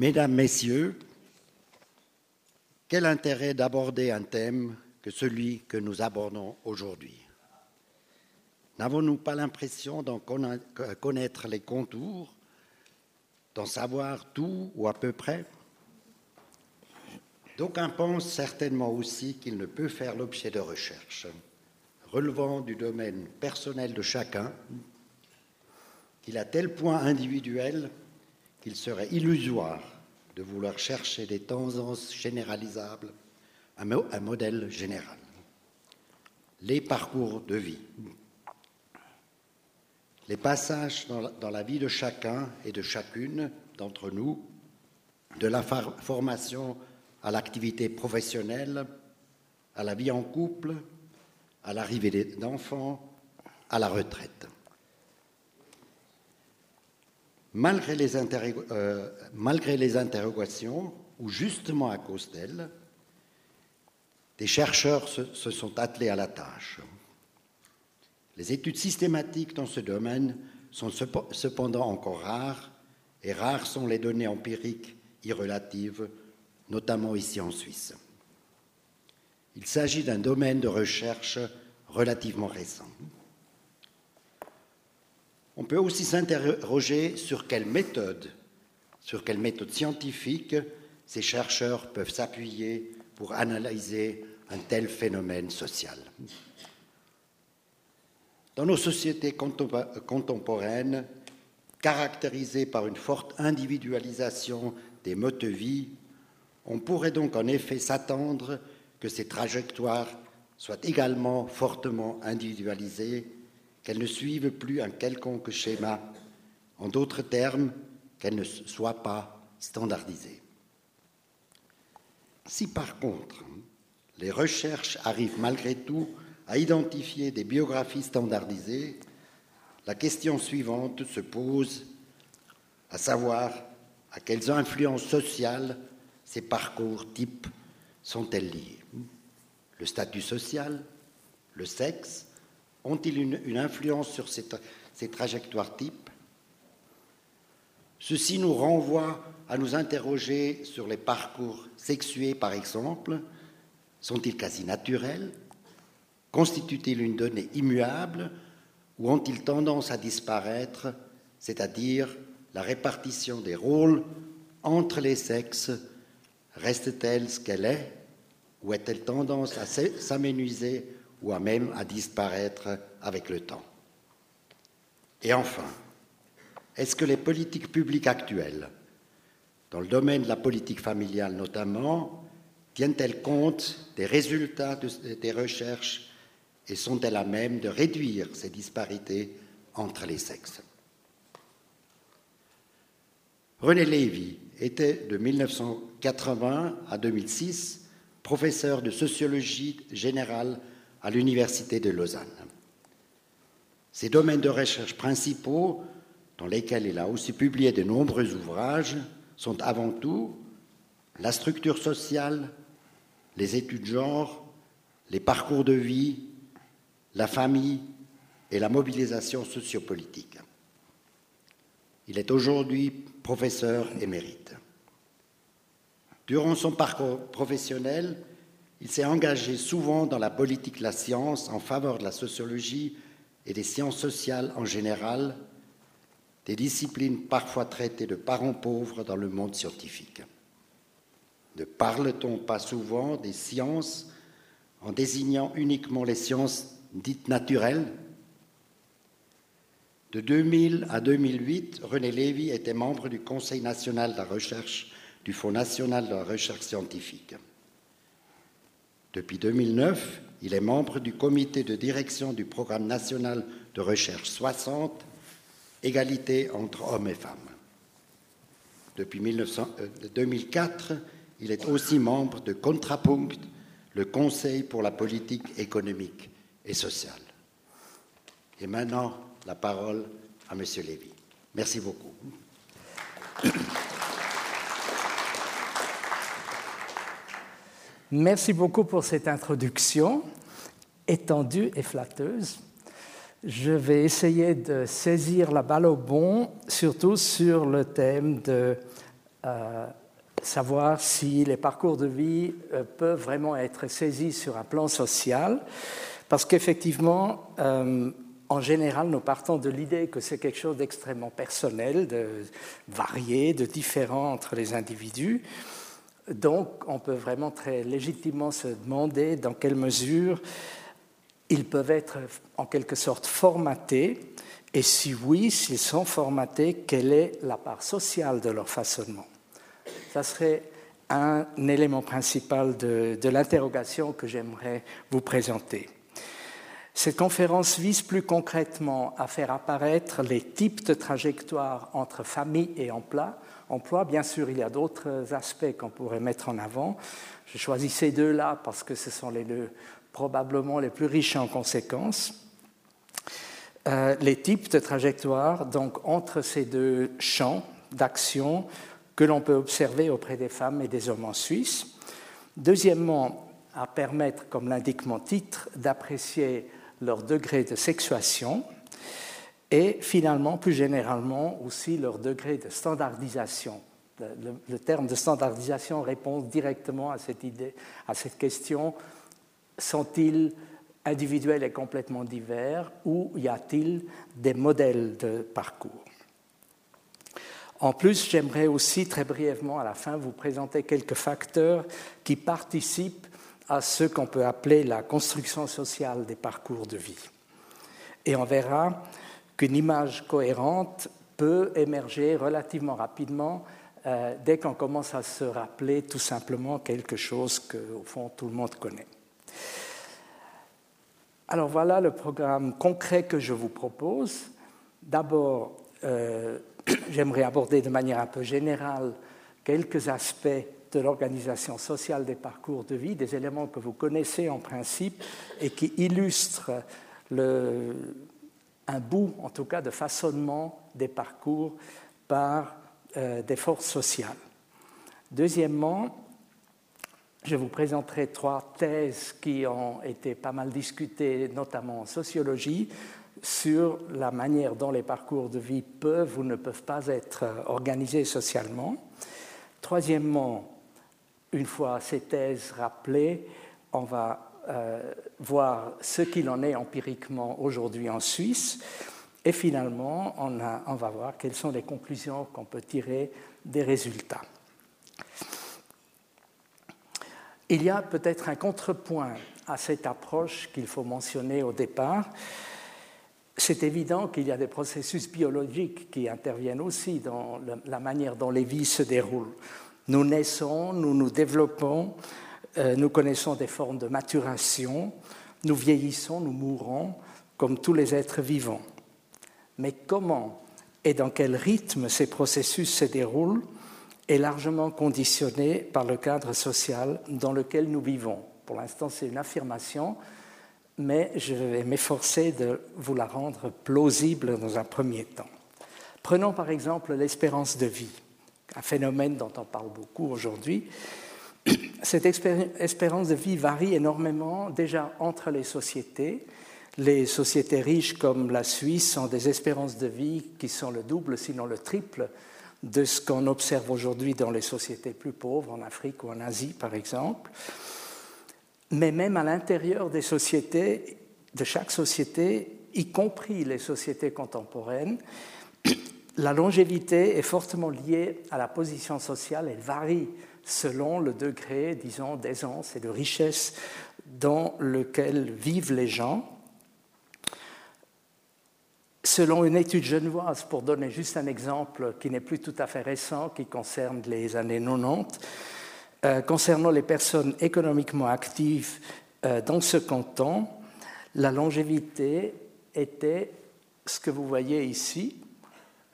Mesdames, Messieurs, quel intérêt d'aborder un thème que celui que nous abordons aujourd'hui? N'avons-nous pas l'impression d'en connaître les contours, d'en savoir tout ou à peu près? D'aucuns pensent certainement aussi qu'il ne peut faire l'objet de recherches relevant du domaine personnel de chacun, qu'il a tel point individuel qu'il serait illusoire de vouloir chercher des tendances généralisables, un modèle général. Les parcours de vie. Les passages dans la vie de chacun et de chacune d'entre nous, de la formation à l'activité professionnelle, à la vie en couple, à l'arrivée d'enfants, à la retraite. Malgré les, euh, malgré les interrogations, ou justement à cause d'elles, des chercheurs se, se sont attelés à la tâche. Les études systématiques dans ce domaine sont cependant encore rares, et rares sont les données empiriques irrelatives notamment ici en Suisse. Il s'agit d'un domaine de recherche relativement récent. On peut aussi s'interroger sur quelle méthode, sur quelle méthode scientifique ces chercheurs peuvent s'appuyer pour analyser un tel phénomène social. Dans nos sociétés contemporaines, caractérisées par une forte individualisation des modes de vie on pourrait donc en effet s'attendre que ces trajectoires soient également fortement individualisées, qu'elles ne suivent plus un quelconque schéma, en d'autres termes, qu'elles ne soient pas standardisées. Si par contre les recherches arrivent malgré tout à identifier des biographies standardisées, la question suivante se pose, à savoir à quelles influences sociales ces parcours types sont-elles liées Le statut social, le sexe, ont-ils une, influence sur ces, trajectoires types? Ceci nous renvoie à nous interroger sur les parcours sexués, par exemple. Sont-ils quasi naturels? Constituent-ils une donnée immuable? Ou ont-ils tendance à disparaître, c'est-à-dire la répartition des rôles entre les sexes Reste-t-elle ce qu'elle est? Ou a-t-elle tendance à s'aménuiser ou à même à disparaître avec le temps. Et enfin, est-ce que les politiques publiques actuelles, dans le domaine de la politique familiale notamment, tiennent-elles compte des résultats des recherches et sont-elles à même de réduire ces disparités entre les sexes? René Lévy était de 1980 à 2006 professeur de sociologie générale à l'Université de Lausanne. Ses domaines de recherche principaux, dans lesquels il a aussi publié de nombreux ouvrages, sont avant tout la structure sociale, les études genre, les parcours de vie, la famille et la mobilisation sociopolitique. Il est aujourd'hui professeur émérite. Durant son parcours professionnel, il s'est engagé souvent dans la politique de la science en faveur de la sociologie et des sciences sociales en général, des disciplines parfois traitées de parents pauvres dans le monde scientifique. Ne parle-t-on pas souvent des sciences en désignant uniquement les sciences dites naturelles? De 2000 à 2008, René Lévy était membre du Conseil national de la recherche du Fonds national de la recherche scientifique. Depuis 2009, il est membre du comité de direction du programme national de recherche 60, Égalité entre hommes et femmes. Depuis 2004, euh, il est aussi membre de Contrapunct, le Conseil pour la politique économique et sociale. Et maintenant, la parole à M. Lévy. Merci beaucoup. Merci beaucoup pour cette introduction étendue et flatteuse. Je vais essayer de saisir la balle au bon, surtout sur le thème de savoir si les parcours de vie peuvent vraiment être saisis sur un plan social, parce qu'effectivement, en général, nous partons de l'idée que c'est quelque chose d'extrêmement personnel, de varié, de différent entre les individus. Donc, on peut vraiment très légitimement se demander dans quelle mesure ils peuvent être en quelque sorte formatés, et si oui, s'ils sont formatés, quelle est la part sociale de leur façonnement? Ça serait un élément principal de, de l'interrogation que j'aimerais vous présenter. Cette conférence vise plus concrètement à faire apparaître les types de trajectoires entre famille et emploi. Emploi. Bien sûr, il y a d'autres aspects qu'on pourrait mettre en avant. Je choisis ces deux-là parce que ce sont les deux probablement les plus riches en conséquences. Euh, les types de trajectoires donc entre ces deux champs d'action que l'on peut observer auprès des femmes et des hommes en Suisse. Deuxièmement, à permettre, comme l'indique mon titre, d'apprécier leur degré de sexuation et finalement, plus généralement, aussi leur degré de standardisation. Le, terme de standardisation répond directement à cette idée, à cette question sont-ils individuels et complètement divers ou y a-t-il des modèles de parcours? En plus, j'aimerais aussi très brièvement à la fin vous présenter quelques facteurs qui participent à ce qu'on peut appeler la construction sociale des parcours de vie. Et on verra qu'une image cohérente peut émerger relativement rapidement euh, dès qu'on commence à se rappeler tout simplement quelque chose qu'au fond tout le monde connaît. Alors voilà le programme concret que je vous propose. D'abord, euh, j'aimerais aborder de manière un peu générale quelques aspects de l'organisation sociale des parcours de vie, des éléments que vous connaissez en principe et qui illustrent un bout, en tout cas, de façonnement des parcours par euh, des forces sociales. Deuxièmement, je vous présenterai trois thèses qui ont été pas mal discutées, notamment en sociologie, sur la manière dont les parcours de vie peuvent ou ne peuvent pas être organisés socialement. Troisièmement, une fois ces thèses rappelées, on va euh, voir ce qu'il en est empiriquement aujourd'hui en Suisse. Et finalement, on, on, va voir quelles sont les conclusions qu'on peut tirer des résultats. Il y a peut-être un contrepoint à cette approche qu'il faut mentionner au départ. C'est évident qu'il y a des processus biologiques qui interviennent aussi dans la manière dont les vies se déroulent. Nous naissons, nous nous développons, nous connaissons des formes de maturation, nous vieillissons, nous mourons, comme tous les êtres vivants. Mais comment et dans quel rythme ces processus se déroulent est largement conditionné par le cadre social dans lequel nous vivons. Pour l'instant, c'est une affirmation, mais je vais m'efforcer de vous la rendre plausible dans un premier temps. Prenons par exemple l'espérance de vie un phénomène dont on parle beaucoup aujourd'hui. Cette espérance de vie varie énormément déjà entre les sociétés. Les sociétés riches comme la Suisse ont des espérances de vie qui sont le double, sinon le triple, de ce qu'on observe aujourd'hui dans les sociétés plus pauvres, en Afrique ou en Asie par exemple. Mais même à l'intérieur des sociétés, de chaque société, y compris les sociétés contemporaines, la longévité est fortement liée à la position sociale. Elle varie selon le degré, disons, d'aisance et de richesse dans lequel vivent les gens. Selon une étude genevoise, pour donner juste un exemple qui n'est plus tout à fait récent, qui concerne les années 90, euh, concernant les personnes économiquement actives euh, dans ce canton, la longévité était ce que vous voyez ici,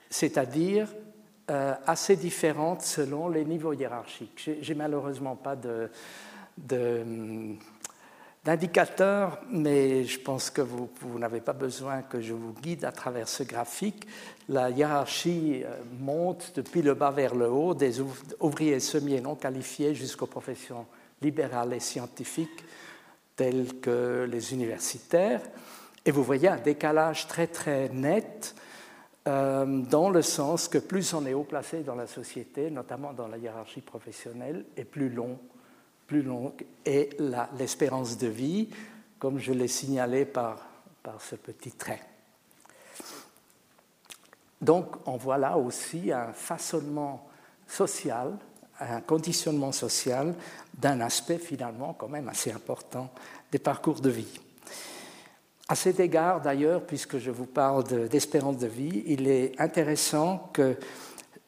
c'est-à-dire assez différentes selon les niveaux hiérarchiques. J'ai malheureusement pas d'indicateur, mais je pense que vous, n'avez pas besoin que je vous guide à travers ce graphique. La hiérarchie euh, monte depuis le bas vers le haut, des ouvriers semi non qualifiés jusqu'aux professions libérales et scientifiques telles que les universitaires. Et vous voyez un décalage très très net euh, dans le sens que plus on est haut placé dans la société, notamment dans la hiérarchie professionnelle, et plus long, plus longue est l'espérance de vie, comme je l'ai signalé par, par ce petit trait. Donc on voit là aussi un façonnement social, un conditionnement social d'un aspect finalement quand même assez important des parcours de vie. À cet égard, d'ailleurs, puisque je vous parle d'espérance de, vie, il est intéressant que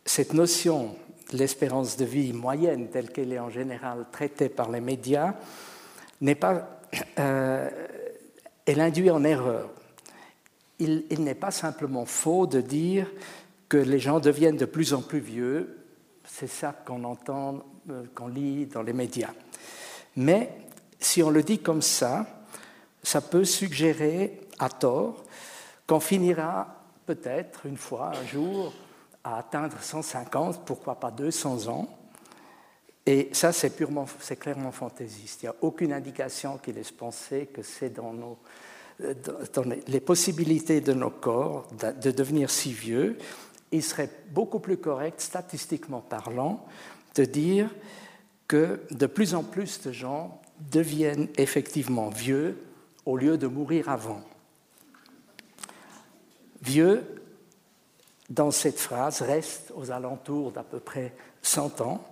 cette notion de l'espérance de vie moyenne, telle qu'elle est en général traitée par les médias, n'est pas, euh, elle induit en erreur. Il, n'est pas simplement faux de dire que les gens deviennent de plus en plus vieux. C'est ça qu'on entend, euh, qu'on lit dans les médias. Mais si on le dit comme ça, ça peut suggérer à tort qu'on finira peut-être une fois, un jour, à atteindre 150, pourquoi pas 200 ans. Et ça, c'est purement, c'est clairement fantaisiste. Il n'y a aucune indication qui laisse penser que c'est dans, dans les possibilités de nos corps de devenir si vieux. Il serait beaucoup plus correct, statistiquement parlant, de dire que de plus en plus de gens deviennent effectivement vieux au lieu de mourir avant. Vieux, dans cette phrase, reste aux alentours d'à peu près 100 ans.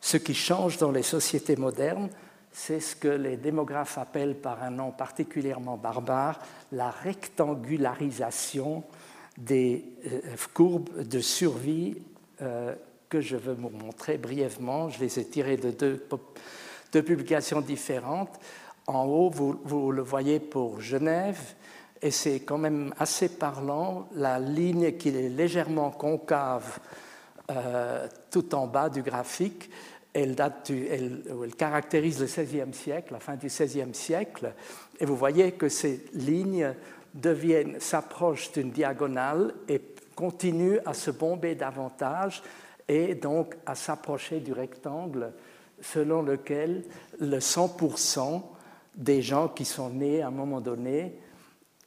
Ce qui change dans les sociétés modernes, c'est ce que les démographes appellent par un nom particulièrement barbare la rectangularisation des euh, courbes de survie euh, que je veux vous montrer brièvement. Je les ai tirées de deux, deux publications différentes. En haut, vous, le voyez pour Genève, et c'est quand même assez parlant. La ligne qui est légèrement concave euh, tout en bas du graphique, elle, date elle, caractérise le XVIe siècle, la fin du XVIe siècle, et vous voyez que ces lignes deviennent, s'approchent d'une diagonale et continuent à se bomber davantage et donc à s'approcher du rectangle selon lequel le 100% des gens qui sont nés à un moment donné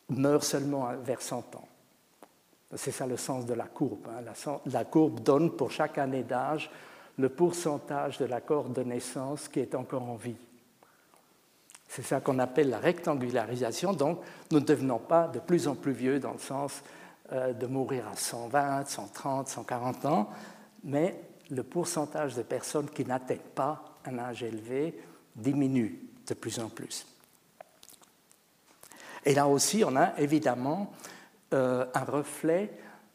meurent seulement vers 100 ans. C'est ça le sens de la courbe. Hein. La, courbe donne pour chaque année d'âge le pourcentage de la corde de naissance qui est encore en vie. C'est ça qu'on appelle la rectangularisation. Donc, nous ne devenons pas de plus en plus vieux dans le sens euh, de mourir à 120, 130, 140 ans, mais le pourcentage de personnes qui n'atteignent pas un âge élevé diminue de plus en plus. Et là aussi, on a évidemment euh, un reflet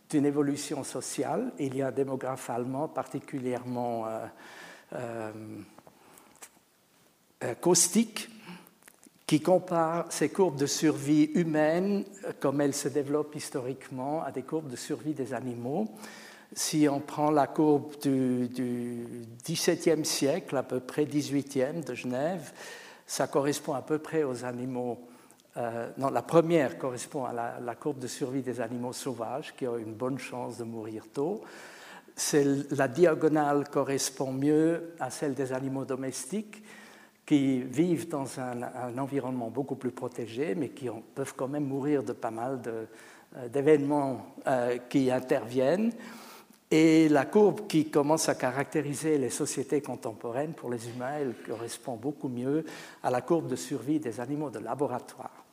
d'une évolution sociale. Il y a un démographe allemand particulièrement euh, euh, caustique qui compare ces courbes de survie humaines, comme elles se développent historiquement, à des courbes de survie des animaux. Si on prend la courbe du, du XVIIe siècle, à peu près XVIIIe de Genève, ça correspond à peu près aux animaux. Euh, non, la première correspond à la, courbe de survie des animaux sauvages qui ont une bonne chance de mourir tôt. La diagonale correspond mieux à celle des animaux domestiques qui vivent dans un, environnement beaucoup plus protégé, mais qui peuvent quand même mourir de pas mal euh, d'événements euh, qui interviennent. Et la courbe qui commence à caractériser les sociétés contemporaines pour les humains, elle correspond beaucoup mieux à la courbe de survie des animaux de laboratoire.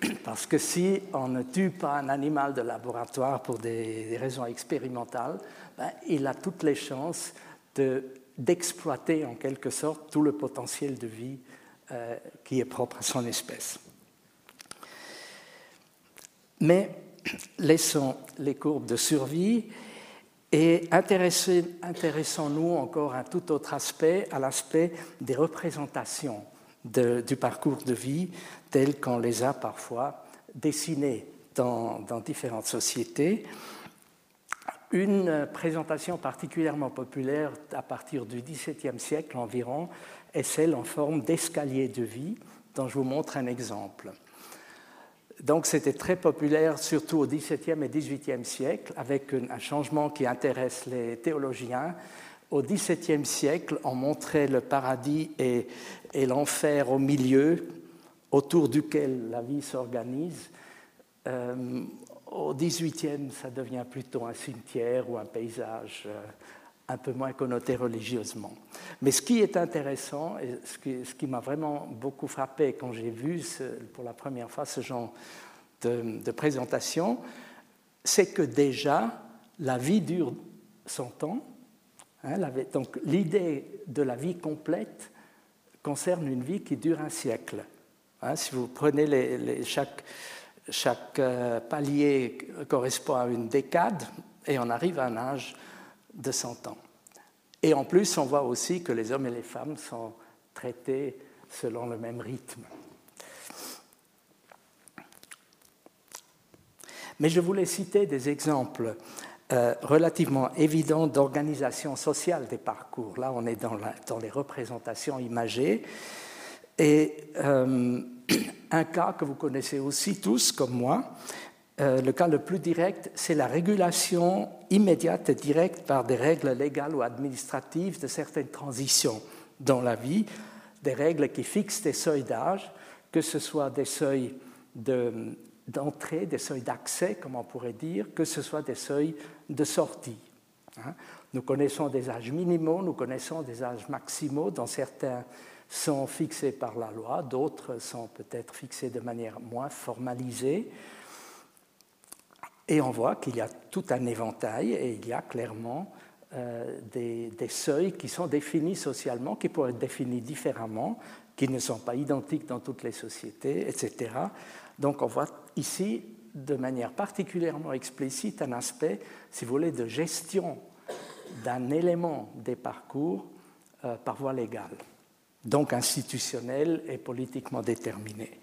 Parce que si on ne tue pas un animal de laboratoire pour des, raisons expérimentales, ben, il a toutes les chances d'exploiter en quelque sorte tout le potentiel de vie euh, qui est propre à son espèce. Mais laissons les courbes de survie et intéressons-nous encore à un tout autre aspect, à l'aspect des représentations du parcours de vie tel qu'on les a parfois dessinés dans, dans différentes sociétés. Une présentation particulièrement populaire à partir du XVIIe siècle environ est celle en forme d'escalier de vie, dont je vous montre un exemple. Donc c'était très populaire, surtout au XVIIe et XVIIIe siècle, avec un changement qui intéresse les théologiens. Au XVIIe siècle, on montrait le paradis et, l'enfer au milieu, autour duquel la vie s'organise. au XVIIIe, ça devient plutôt un cimetière ou un paysage un peu moins connoté religieusement. Mais ce qui est intéressant, et ce qui, m'a vraiment beaucoup frappé quand j'ai vu pour la première fois ce genre de, présentation, c'est que déjà, la vie dure 100 ans. Hein, donc l'idée de la vie complète concerne une vie qui dure un siècle. Hein, si vous prenez chaque, chaque euh, palier correspond à une décade et on arrive à un âge de 100 ans. Et en plus, on voit aussi que les hommes et les femmes sont traités selon le même rythme. Mais je voulais citer des exemples euh, relativement évidents d'organisation sociale des parcours. Là, on est dans, les représentations imagées. Et euh, un cas que vous connaissez aussi tous, comme moi, euh, le cas le plus direct, c'est la régulation immédiate et directe par des règles légales ou administratives de certaines transitions dans la vie, des règles qui fixent des seuils d'âge, que ce soit des seuils d'entrée, des seuils d'accès, comme on pourrait dire, que ce soit des seuils de sortie. Hein. Nous connaissons des âges minimaux, nous connaissons des âges maximaux, dont certains sont fixés par la loi, d'autres sont peut-être fixés de manière moins formalisée. Et on voit qu'il y a tout un éventail et il y a clairement euh, des, seuils qui sont définis socialement, qui pourraient être définis différemment, qui ne sont pas identiques dans toutes les sociétés, etc. Donc on voit ici de manière particulièrement explicite un aspect, si vous voulez, de gestion d'un élément des parcours euh, par voie légale, donc institutionnel et politiquement déterminé.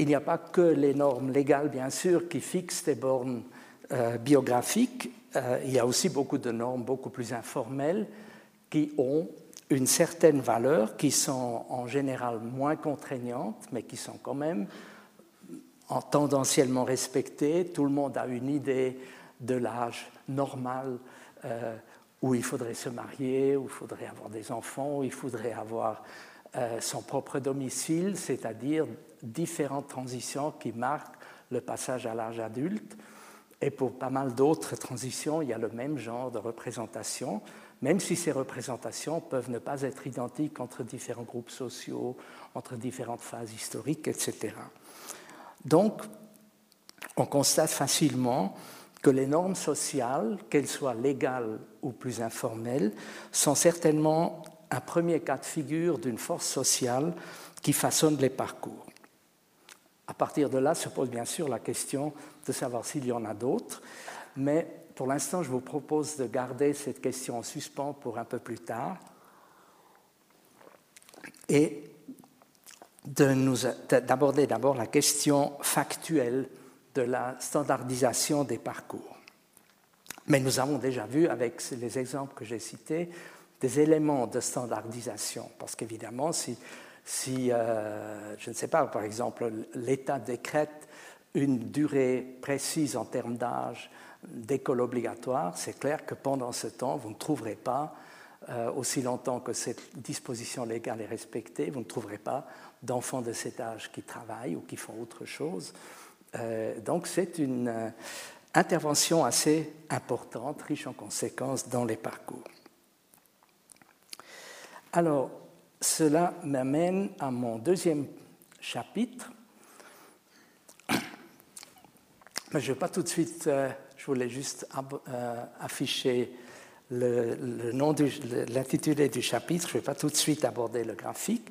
Il n'y a pas que les normes légales, bien sûr, qui fixent des bornes euh, biographiques. Euh, il y a aussi beaucoup de normes beaucoup plus informelles qui ont une certaine valeur, qui sont en général moins contraignantes, mais qui sont quand même tendanciellement respectées. Tout le monde a une idée de l'âge normal euh, où il faudrait se marier, où il faudrait avoir des enfants, où il faudrait avoir son propre domicile, c'est-à-dire différentes transitions qui marquent le passage à l'âge adulte. Et pour pas mal d'autres transitions, il y a le même genre de représentation, même si ces représentations peuvent ne pas être identiques entre différents groupes sociaux, entre différentes phases historiques, etc. Donc, on constate facilement que les normes sociales, qu'elles soient légales ou plus informelles, sont certainement un premier cas de figure d'une force sociale qui façonne les parcours. À partir de là se pose bien sûr la question de savoir s'il y en a d'autres, mais pour l'instant, je vous propose de garder cette question en suspens pour un peu plus tard et d'aborder d'abord la question factuelle de la standardisation des parcours. Mais nous avons déjà vu, avec les exemples que j'ai cités, des éléments de standardisation, parce qu'évidemment, si si, euh, je ne sais pas, par exemple, l'État décrète une durée précise en termes d'âge d'école obligatoire, c'est clair que pendant ce temps, vous ne trouverez pas, euh, aussi longtemps que cette disposition légale est respectée, vous ne trouverez pas d'enfants de cet âge qui travaillent ou qui font autre chose. Euh, donc c'est une intervention assez importante, riche en conséquences dans les parcours. Alors, cela m'amène à mon deuxième chapitre. Je ne vais pas tout de suite, euh, je voulais juste euh, afficher le, nom l'intitulé du chapitre, je ne vais pas tout de suite aborder le graphique.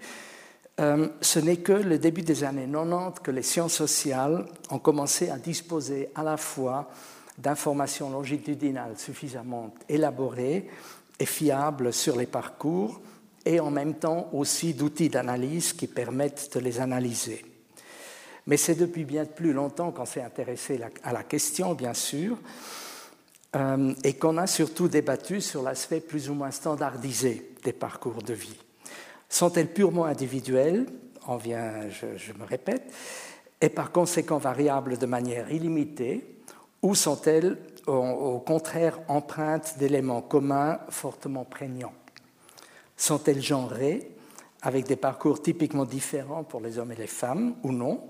Euh, ce n'est que le début des années 90 que les sciences sociales ont commencé à disposer à la fois d'informations longitudinales suffisamment élaborées et fiables sur les parcours et en même temps aussi d'outils d'analyse qui permettent de les analyser. Mais c'est depuis bien plus longtemps qu'on s'est intéressé à la question, bien sûr, euh, et qu'on a surtout débattu sur l'aspect plus ou moins standardisé des parcours de vie. Sont-elles purement individuelles? On vient, je, me répète, et par conséquent variables de manière illimitée, ou sont-elles au contraire empreintes d'éléments communs fortement prégnants? Sont-elles genrées avec des parcours typiquement différents pour les hommes et les femmes, ou non?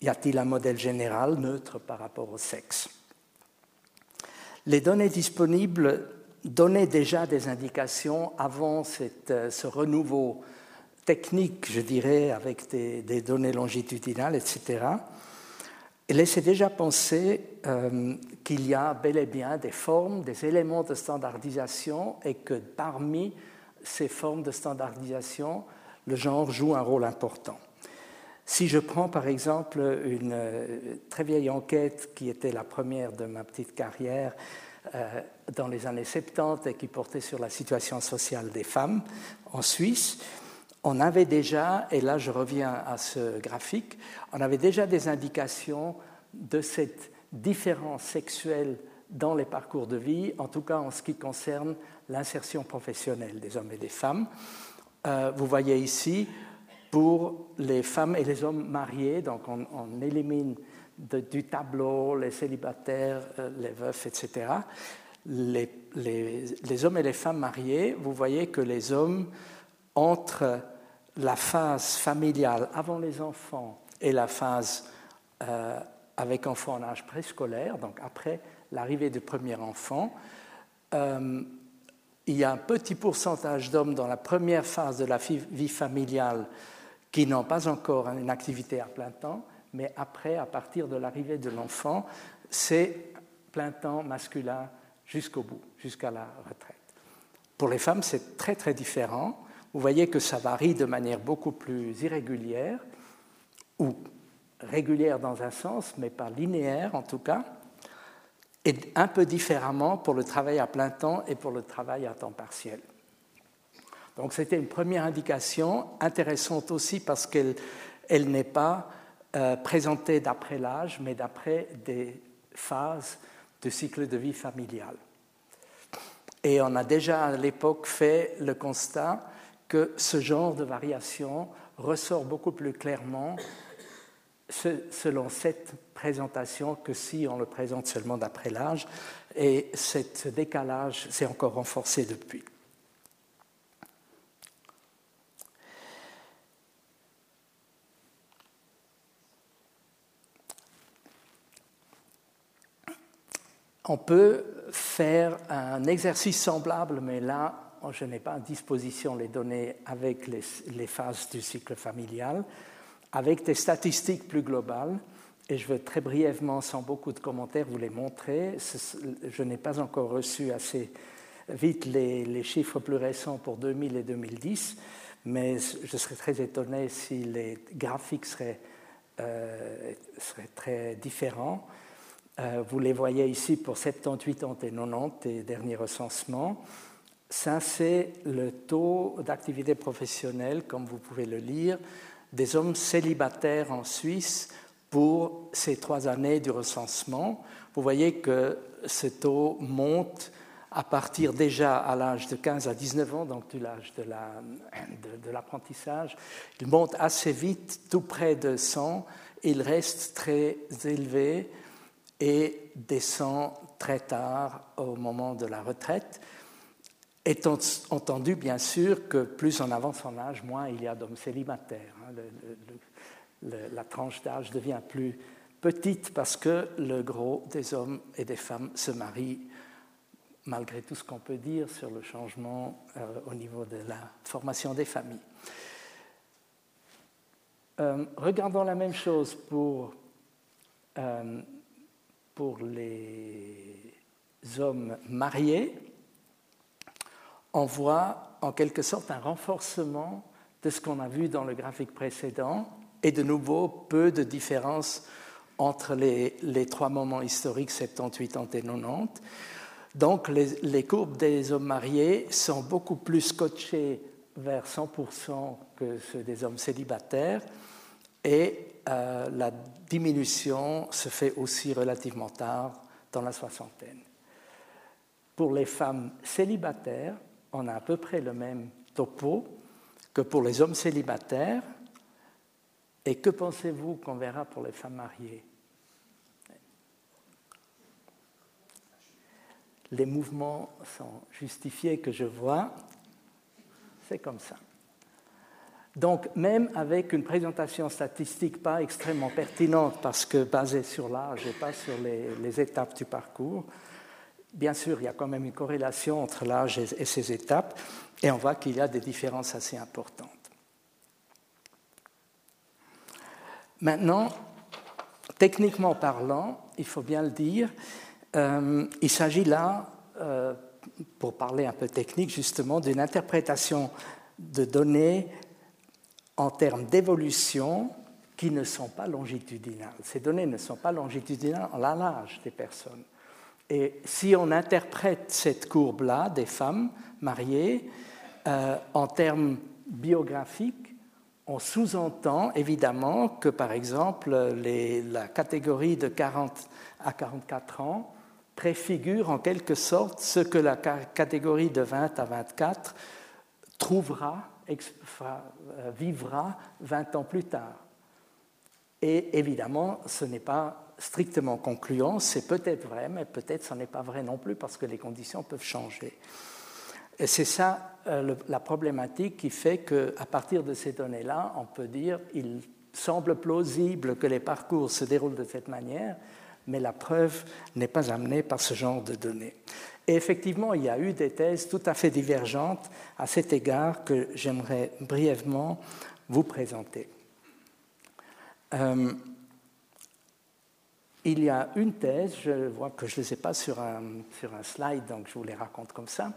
Y a-t-il un modèle général neutre par rapport au sexe? Les données disponibles donnaient déjà des indications avant euh, ce renouveau technique, je dirais, avec des, données longitudinales, etc. Et laissait déjà penser euh, qu'il y a bel et bien des formes, des éléments de standardisation et que parmi ces formes de standardisation, le genre joue un rôle important. Si je prends par exemple une euh, très vieille enquête qui était la première de ma petite carrière euh, dans les années 70 et qui portait sur la situation sociale des femmes en Suisse, on avait déjà, et là je reviens à ce graphique, on avait déjà des indications de cette différence sexuelle dans les parcours de vie, en tout cas en ce qui concerne l'insertion professionnelle des hommes et des femmes. Euh, vous voyez ici, pour les femmes et les hommes mariés, donc on, élimine du tableau les célibataires, euh, les veufs, etc. Les, hommes et les femmes mariés, vous voyez que les hommes, entre la phase familiale avant les enfants et la phase euh, avec enfants en âge préscolaire, donc après l'arrivée du premier enfant, il y a un petit pourcentage d'hommes dans la première phase de la vie familiale qui n'ont pas encore une activité à plein temps, mais après, à partir de l'arrivée de l'enfant, c'est plein temps masculin jusqu'au bout, jusqu'à la retraite. Pour les femmes, c'est très très différent. Vous voyez que ça varie de manière beaucoup plus irrégulière, ou régulière dans un sens, mais pas linéaire en tout cas et un peu différemment pour le travail à plein temps et pour le travail à temps partiel. Donc c'était une première indication intéressante aussi parce qu'elle elle, n'est pas euh, présentée d'après l'âge, mais d'après des phases de cycle de vie familial. Et on a déjà à l'époque fait le constat que ce genre de variation ressort beaucoup plus clairement selon cette présentation que si on le présente seulement d'après l'âge, et ce décalage s'est encore renforcé depuis. On peut faire un exercice semblable, mais là, je n'ai pas à disposition les données avec les, phases du cycle familial avec des statistiques plus globales. Et je veux très brièvement, sans beaucoup de commentaires, vous les montrer. Je n'ai pas encore reçu assez vite les, chiffres plus récents pour 2000 et 2010, mais je serais très étonné si les graphiques seraient, euh, très différents. Euh, vous les voyez ici pour 78 ans et 90, les derniers recensements. Ça, c'est le taux d'activité professionnelle, comme vous pouvez le lire, des hommes célibataires en Suisse pour ces trois années du recensement. Vous voyez que ce taux monte à partir déjà à l'âge de 15 à 19 ans, donc de l'âge de l'apprentissage. il monte assez vite, tout près de 100, il reste très élevé et descend très tard au moment de la retraite. Étant entendu, bien sûr, que plus on avance en âge, moins il y a d'hommes célibataires. Hein. la tranche d'âge devient plus petite parce que le gros des hommes et des femmes se marient, malgré tout ce qu'on peut dire sur le changement euh, au niveau de la formation des familles. Euh, regardons la même chose pour, euh, pour les hommes mariés on voit en quelque sorte un renforcement de ce qu'on a vu dans le graphique précédent et de nouveau peu de différence entre les, trois moments historiques 78, 80 et 90. Donc les, courbes des hommes mariés sont beaucoup plus scotchées vers 100% que ceux des hommes célibataires et euh, la diminution se fait aussi relativement tard dans la soixantaine. Pour les femmes célibataires, on a à peu près le même topo que pour les hommes célibataires. Et que pensez-vous qu'on verra pour les femmes mariées? Les mouvements sont justifiés que je vois. C'est comme ça. Donc, même avec une présentation statistique pas extrêmement pertinente, parce que basée sur l'âge et pas sur les, étapes du parcours, bien sûr, il y a quand même une corrélation entre l'âge et, ces étapes, et on voit qu'il y a des différences assez importantes. Maintenant, techniquement parlant, il faut bien le dire, euh, il s'agit là, euh, pour parler un peu technique justement, d'une interprétation de données en termes d'évolution qui ne sont pas longitudinales. Ces données ne sont pas longitudinales en l'âge des personnes. Et si on interprète cette courbe-là des femmes mariées euh, en termes biographiques, on sous-entend évidemment que, par exemple, la catégorie de 40 à 44 ans préfigure en quelque sorte ce que la catégorie de 20 à 24 trouvera euh, vivra 20 ans plus tard. Et évidemment, ce n'est pas strictement concluant, c'est peut-être vrai, mais peut-être ce n'est pas vrai non plus parce que les conditions peuvent changer. Et c'est ça euh, la problématique qui fait qu'à partir de ces données-là, on peut dire il semble plausible que les parcours se déroulent de cette manière, mais la preuve n'est pas amenée par ce genre de données. Et effectivement, il y a eu des thèses tout à fait divergentes à cet égard que j'aimerais brièvement vous présenter. Euh, il y a une thèse, je vois que je ne les ai pas sur un, sur un slide, donc je vous les raconte comme ça.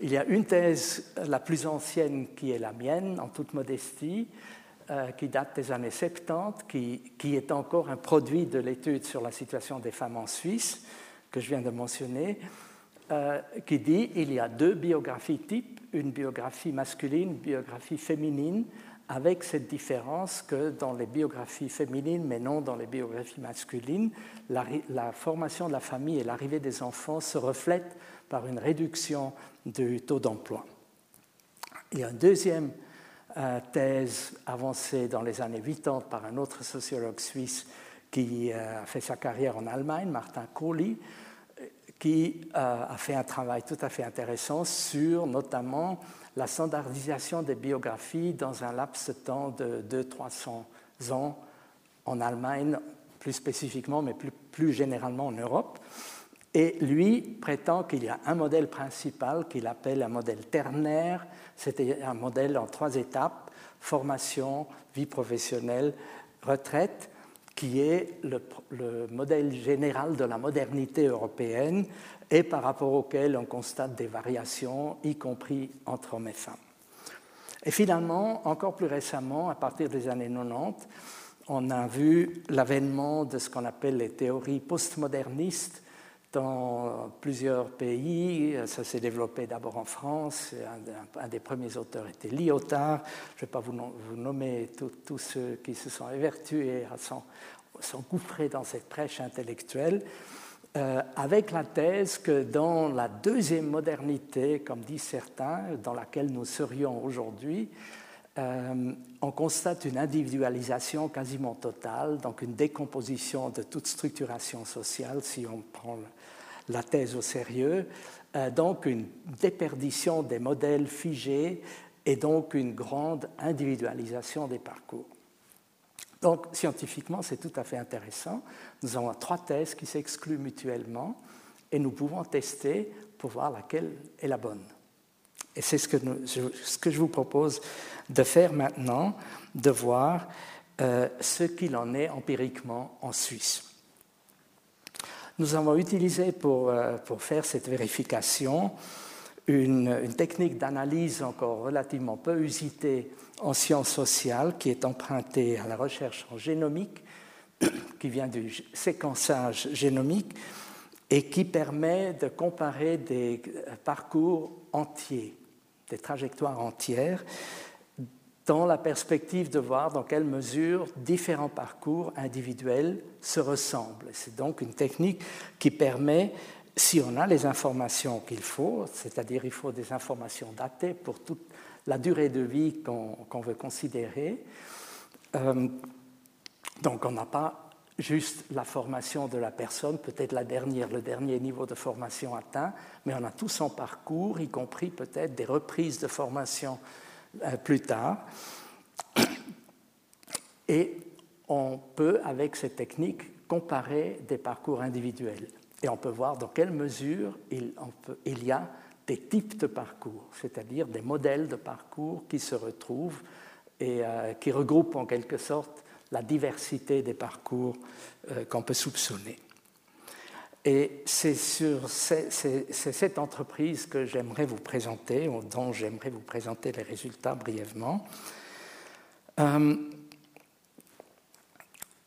Il y a une thèse, la plus ancienne, qui est la mienne, en toute modestie, euh, qui date des années 70, qui, qui est encore un produit de l'étude sur la situation des femmes en Suisse, que je viens de mentionner, euh, qui dit il y a deux biographies types, une biographie masculine, une biographie féminine, avec cette différence que dans les biographies féminines, mais non dans les biographies masculines, la, formation de la famille et l'arrivée des enfants se reflètent par une réduction du taux d'emploi. A une deuxième euh, thèse avancée dans les années 80 par un autre sociologue suisse qui euh, a fait sa carrière en Allemagne, Martin Kohli, qui euh, a fait un travail tout à fait intéressant sur notamment la standardisation des biographies dans un laps de temps de 200-300 ans en Allemagne, plus spécifiquement, mais plus, plus, généralement en Europe. Et lui prétend qu'il y a un modèle principal qu'il appelle un modèle ternaire, c'était un modèle en trois étapes, formation, vie professionnelle, retraite, qui est le, modèle général de la modernité européenne et par rapport auquel on constate des variations, y compris entre hommes et femmes. Et finalement, encore plus récemment, à partir des années 90, on a vu l'avènement de ce qu'on appelle les théories postmodernistes dans plusieurs pays. Ça s'est développé d'abord en France. Un, des premiers auteurs était Lyotard. Je ne vais pas vous, nommer tous ceux qui se sont évertués à s'engouffrer dans cette prêche intellectuelle, euh, avec la thèse que dans la deuxième modernité, comme disent certains, dans laquelle nous serions aujourd'hui, euh, on constate une individualisation quasiment totale, donc une décomposition de toute structuration sociale, si on prend la thèse au sérieux, euh, donc une déperdition des modèles figés et donc une grande individualisation des parcours. Donc scientifiquement, c'est tout à fait intéressant. Nous avons trois thèses qui s'excluent mutuellement et nous pouvons tester pour voir laquelle est la bonne. Et c'est ce, que je vous propose de faire maintenant, de voir euh, ce qu'il en est empiriquement en Suisse. Nous avons utilisé pour, euh, pour faire cette vérification une, une technique d'analyse encore relativement peu usitée en sciences sociales qui est empruntée à la recherche en génomique, qui vient du séquençage génomique et qui permet de comparer des parcours entiers, des trajectoires entières, dans la perspective de voir dans quelle mesure différents parcours individuels se ressemblent. C'est donc une technique qui permet, si on a les informations qu'il faut, c'est-à-dire il faut des informations datées pour toute la durée de vie qu'on veut considérer, euh, donc on n'a pas juste la formation de la personne, peut-être la dernière, le dernier niveau de formation atteint, mais on a tout son parcours, y compris peut-être des reprises de formation plus tard. Et on peut, avec cette technique, comparer des parcours individuels. Et on peut voir dans quelle mesure il, il y a des types de parcours, c'est-à-dire des modèles de parcours qui se retrouvent et euh, qui regroupent en quelque sorte la diversité des parcours euh, qu'on peut soupçonner. Et c'est sur cette entreprise que j'aimerais vous présenter, dont j'aimerais vous présenter les résultats brièvement. Euh,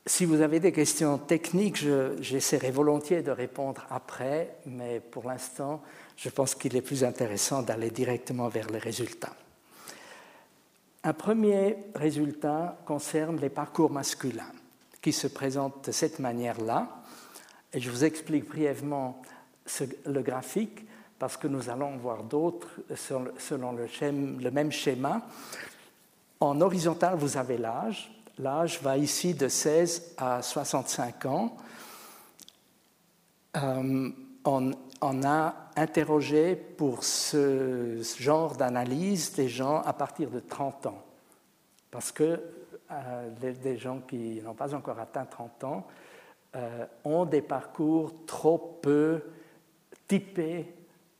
si vous avez des questions techniques, j'essaierai volontiers de répondre après, mais pour l'instant, je pense qu'il est plus intéressant d'aller directement vers les résultats. Un premier résultat concerne les parcours masculins, qui se présentent de cette manière-là. Et je vous explique brièvement le graphique, parce que nous allons voir d'autres selon le, même schéma. En horizontal, vous avez l'âge. L'âge va ici de 16 à 65 ans. Euh, on, a interrogé pour ce genre d'analyse des gens à partir de 30 ans. Parce que euh, des gens qui n'ont pas encore atteint 30 ans euh, ont des parcours trop peu typés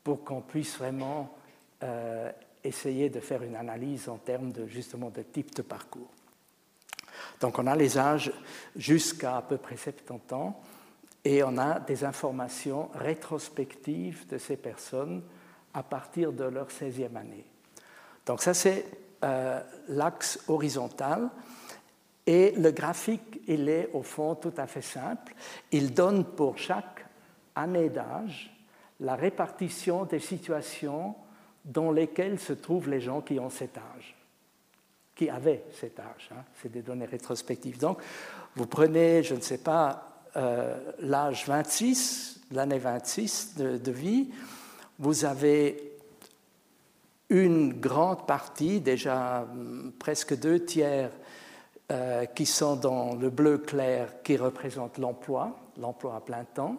pour qu'on puisse vraiment euh, essayer de faire une analyse en termes de justement de type de parcours. Donc on a les âges jusqu'à à peu près 70 ans et on a des informations rétrospectives de ces personnes à partir de leur 16e année. Donc ça, c'est euh, l'axe horizontal. Et le graphique, il est au fond tout à fait simple. Il donne pour chaque année d'âge la répartition des situations dans lesquelles se trouvent les gens qui ont cet âge, qui avaient cet âge. Hein. C'est des données rétrospectives. Donc, vous prenez, je ne sais pas, euh, l'âge 26, l'année 26 de, vie, vous avez une grande partie, déjà hum, presque deux tiers, euh, qui sont dans le bleu clair qui représente l'emploi, l'emploi à plein temps.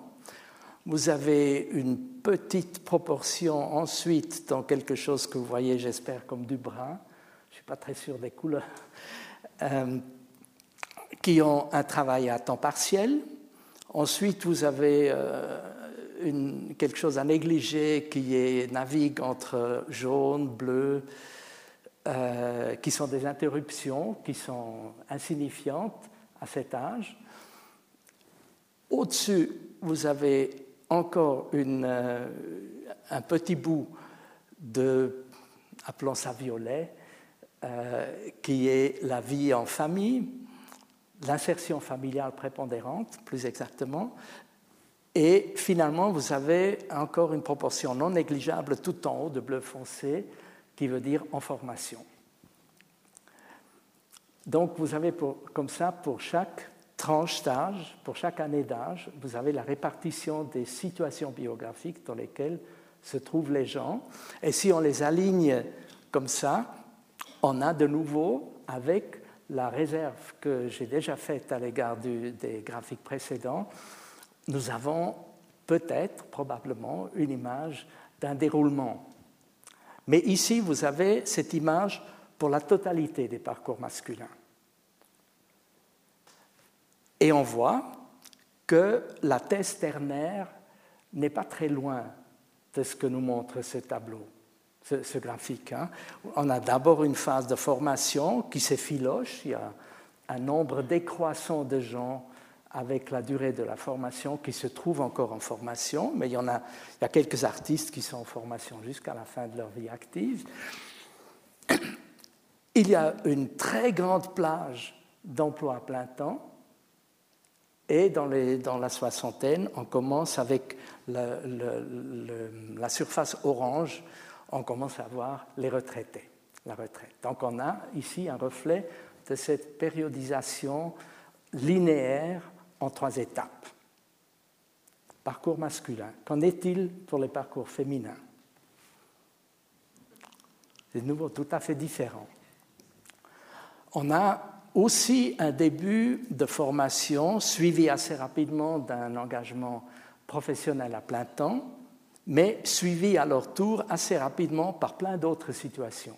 Vous avez une petite proportion ensuite dans quelque chose que vous voyez, j'espère, comme du brun. Je ne suis pas très sûr des couleurs. Euh, qui ont un travail à temps partiel, Ensuite, vous avez euh, quelque chose à négliger qui est, navigue entre jaune, bleu, euh, qui sont des interruptions qui sont insignifiantes à cet âge. Au-dessus, vous avez encore euh, un petit bout de, appelons ça violet, qui est la vie en famille, l'insertion familiale prépondérante, plus exactement. Et finalement, vous avez encore une proportion non négligeable tout en haut de bleu foncé, qui veut dire en formation. Donc, vous avez comme ça, pour chaque tranche d'âge, pour chaque année d'âge, vous avez la répartition des situations biographiques dans lesquelles se trouvent les gens. Et si on les aligne comme ça, on a de nouveau, avec la réserve que j'ai déjà faite à l'égard des graphiques précédents, nous avons peut-être, probablement, une image d'un déroulement. Mais ici, vous avez cette image pour la totalité des parcours masculins. Et on voit que la thèse ternaire n'est pas très loin de ce que nous montre ce tableau ce, graphique. Hein. On a d'abord une phase de formation qui s'effiloche. Il y a un nombre décroissant de gens avec la durée de la formation qui se trouvent encore en formation, mais il y, en a, il y a quelques artistes qui sont en formation jusqu'à la fin de leur vie active. Il y a une très grande plage d'emploi à plein temps, et dans, la soixantaine, on commence avec la surface orange on commence à voir les retraités, la retraite. Donc on a ici un reflet de cette périodisation linéaire en trois étapes. Parcours masculin. Qu'en est-il pour les parcours féminins? C'est de nouveau tout à fait différent. On a aussi un début de formation suivi assez rapidement d'un engagement professionnel à plein temps mais suivis à leur tour assez rapidement par plein d'autres situations.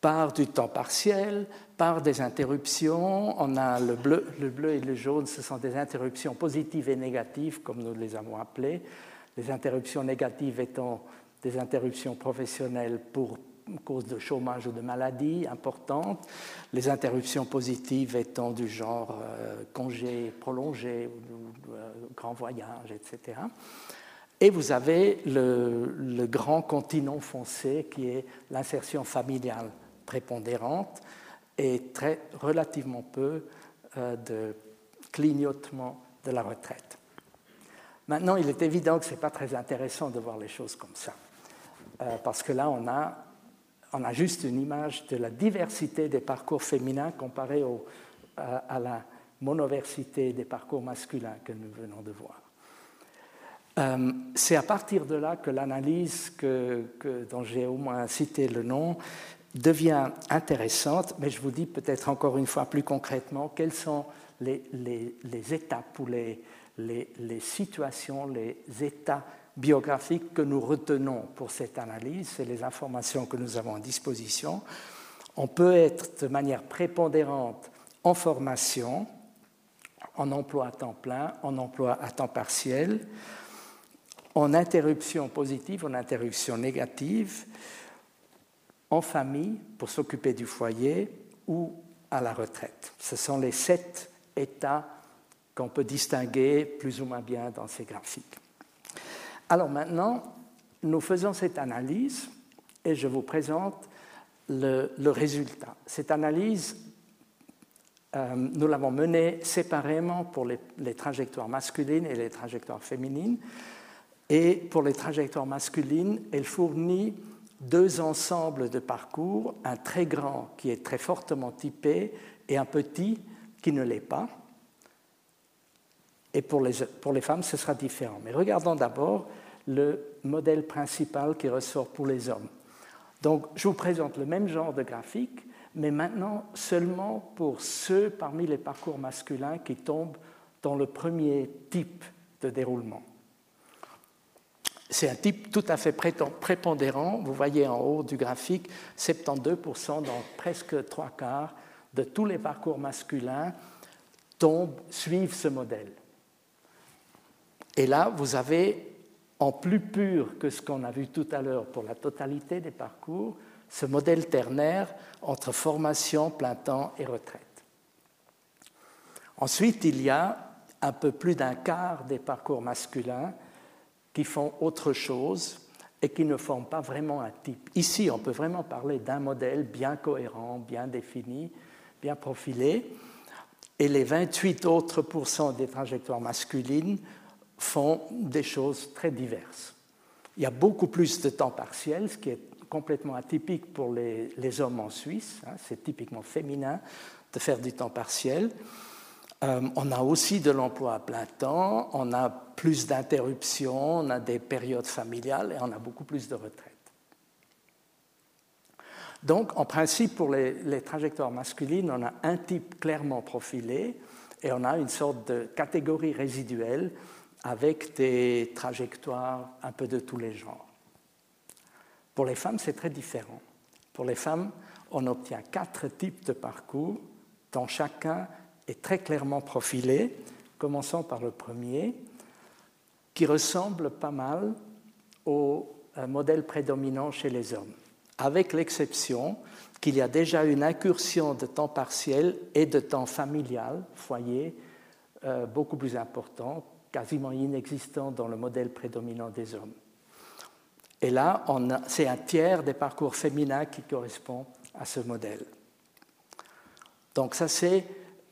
Par du temps partiel, par des interruptions. On a le bleu, le bleu et le jaune, ce sont des interruptions positives et négatives, comme nous les avons appelées. Les interruptions négatives étant des interruptions professionnelles pour cause de chômage ou de maladie importantes, les interruptions positives étant du genre euh, congé prolongé ou, euh, grand voyage, etc. Et vous avez le, le, grand continent foncé qui est l'insertion familiale prépondérante et très relativement peu euh, de clignotement de la retraite. Maintenant, il est évident que ce n'est pas très intéressant de voir les choses comme ça, euh, parce que là, on a, on a juste une image de la diversité des parcours féminins comparée au, à, la monoversité des parcours masculins que nous venons de voir. Euh, c'est à partir de là que l'analyse que, que, dont j'ai au moins cité le nom devient intéressante, mais je vous dis peut-être encore une fois plus concrètement quelles sont les, étapes ou les, les, situations, les états biographiques que nous retenons pour cette analyse, c'est les informations que nous avons à disposition. On peut être de manière prépondérante en formation, en emploi à temps plein, en emploi à temps partiel, en interruption positive, en interruption négative, en famille pour s'occuper du foyer ou à la retraite. Ce sont les sept états qu'on peut distinguer plus ou moins bien dans ces graphiques. Alors maintenant, nous faisons cette analyse et je vous présente le, résultat. Cette analyse, euh, nous l'avons menée séparément pour les, les, trajectoires masculines et les trajectoires féminines. Et pour les trajectoires masculines, elle fournit deux ensembles de parcours, un très grand qui est très fortement typé et un petit qui ne l'est pas. Et pour les, pour les femmes, ce sera différent. Mais regardons d'abord le modèle principal qui ressort pour les hommes. Donc, je vous présente le même genre de graphique, mais maintenant seulement pour ceux parmi les parcours masculins qui tombent dans le premier type de déroulement. C'est un type tout à fait prépondérant. Vous voyez en haut du graphique, 72%, dans presque trois quarts de tous les parcours masculins suivent ce modèle. Et là, vous avez, en plus pur que ce qu'on a vu tout à l'heure pour la totalité des parcours, ce modèle ternaire entre formation, plein temps et retraite. Ensuite, il y a un peu plus d'un quart des parcours masculins qui font autre chose et qui ne forment pas vraiment un type. Ici, on peut vraiment parler d'un modèle bien cohérent, bien défini, bien profilé, et les 28 autres pourcents des trajectoires masculines font des choses très diverses. Il y a beaucoup plus de temps partiel, ce qui est complètement atypique pour les, hommes en Suisse. Hein, c'est typiquement féminin de faire du temps partiel. Euh, on a aussi de l'emploi à plein temps, on a plus d'interruptions, on a des périodes familiales et on a beaucoup plus de retraites. Donc, en principe, pour les, trajectoires masculines, on a un type clairement profilé et on a une sorte de catégorie résiduelle avec des trajectoires un peu de tous les genres. Pour les femmes, c'est très différent. Pour les femmes, on obtient quatre types de parcours, dont chacun est très clairement profilé, commençant par le premier, qui ressemble pas mal au euh, modèle prédominant chez les hommes, avec l'exception qu'il y a déjà une incursion de temps partiel et de temps familial, foyer, euh, beaucoup plus important, quasiment inexistant dans le modèle prédominant des hommes. Et là, c'est un tiers des parcours féminins qui correspond à ce modèle. Donc ça, c'est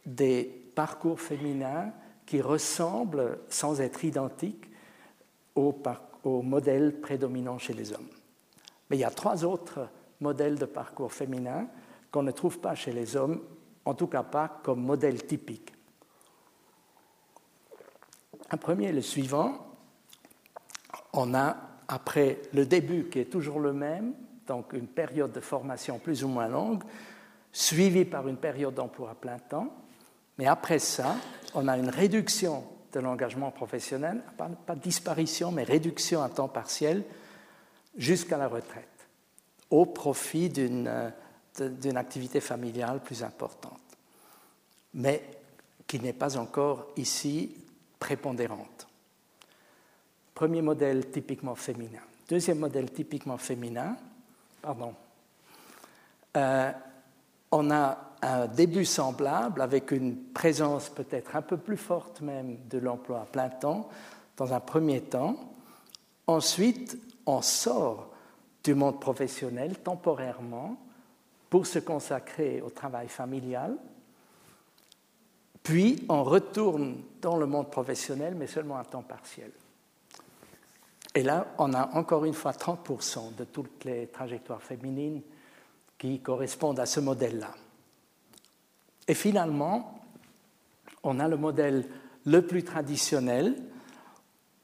des parcours féminins qui ressemblent, sans être identiques, au, au, modèle prédominant chez les hommes. Mais il y a trois autres modèles de parcours féminins qu'on ne trouve pas chez les hommes, en tout cas pas comme modèle typique. Un premier le suivant. On a, après le début qui est toujours le même, donc une période de formation plus ou moins longue, suivie par une période d'emploi à plein temps, mais après ça, on a une réduction de l'engagement professionnel, pas, disparition, mais réduction à temps partiel jusqu'à la retraite, au profit d'une d'une activité familiale plus importante, mais qui n'est pas encore ici prépondérante. Premier modèle typiquement féminin. Deuxième modèle typiquement féminin, pardon. Euh, on a un début semblable avec une présence peut-être un peu plus forte même de l'emploi à plein temps dans un premier temps. Ensuite, on sort du monde professionnel temporairement pour se consacrer au travail familial. Puis on retourne dans le monde professionnel, mais seulement à temps partiel. Et là, on a encore une fois 30% de toutes les trajectoires féminines qui correspondent à ce modèle-là. Et finalement, on a le modèle le plus traditionnel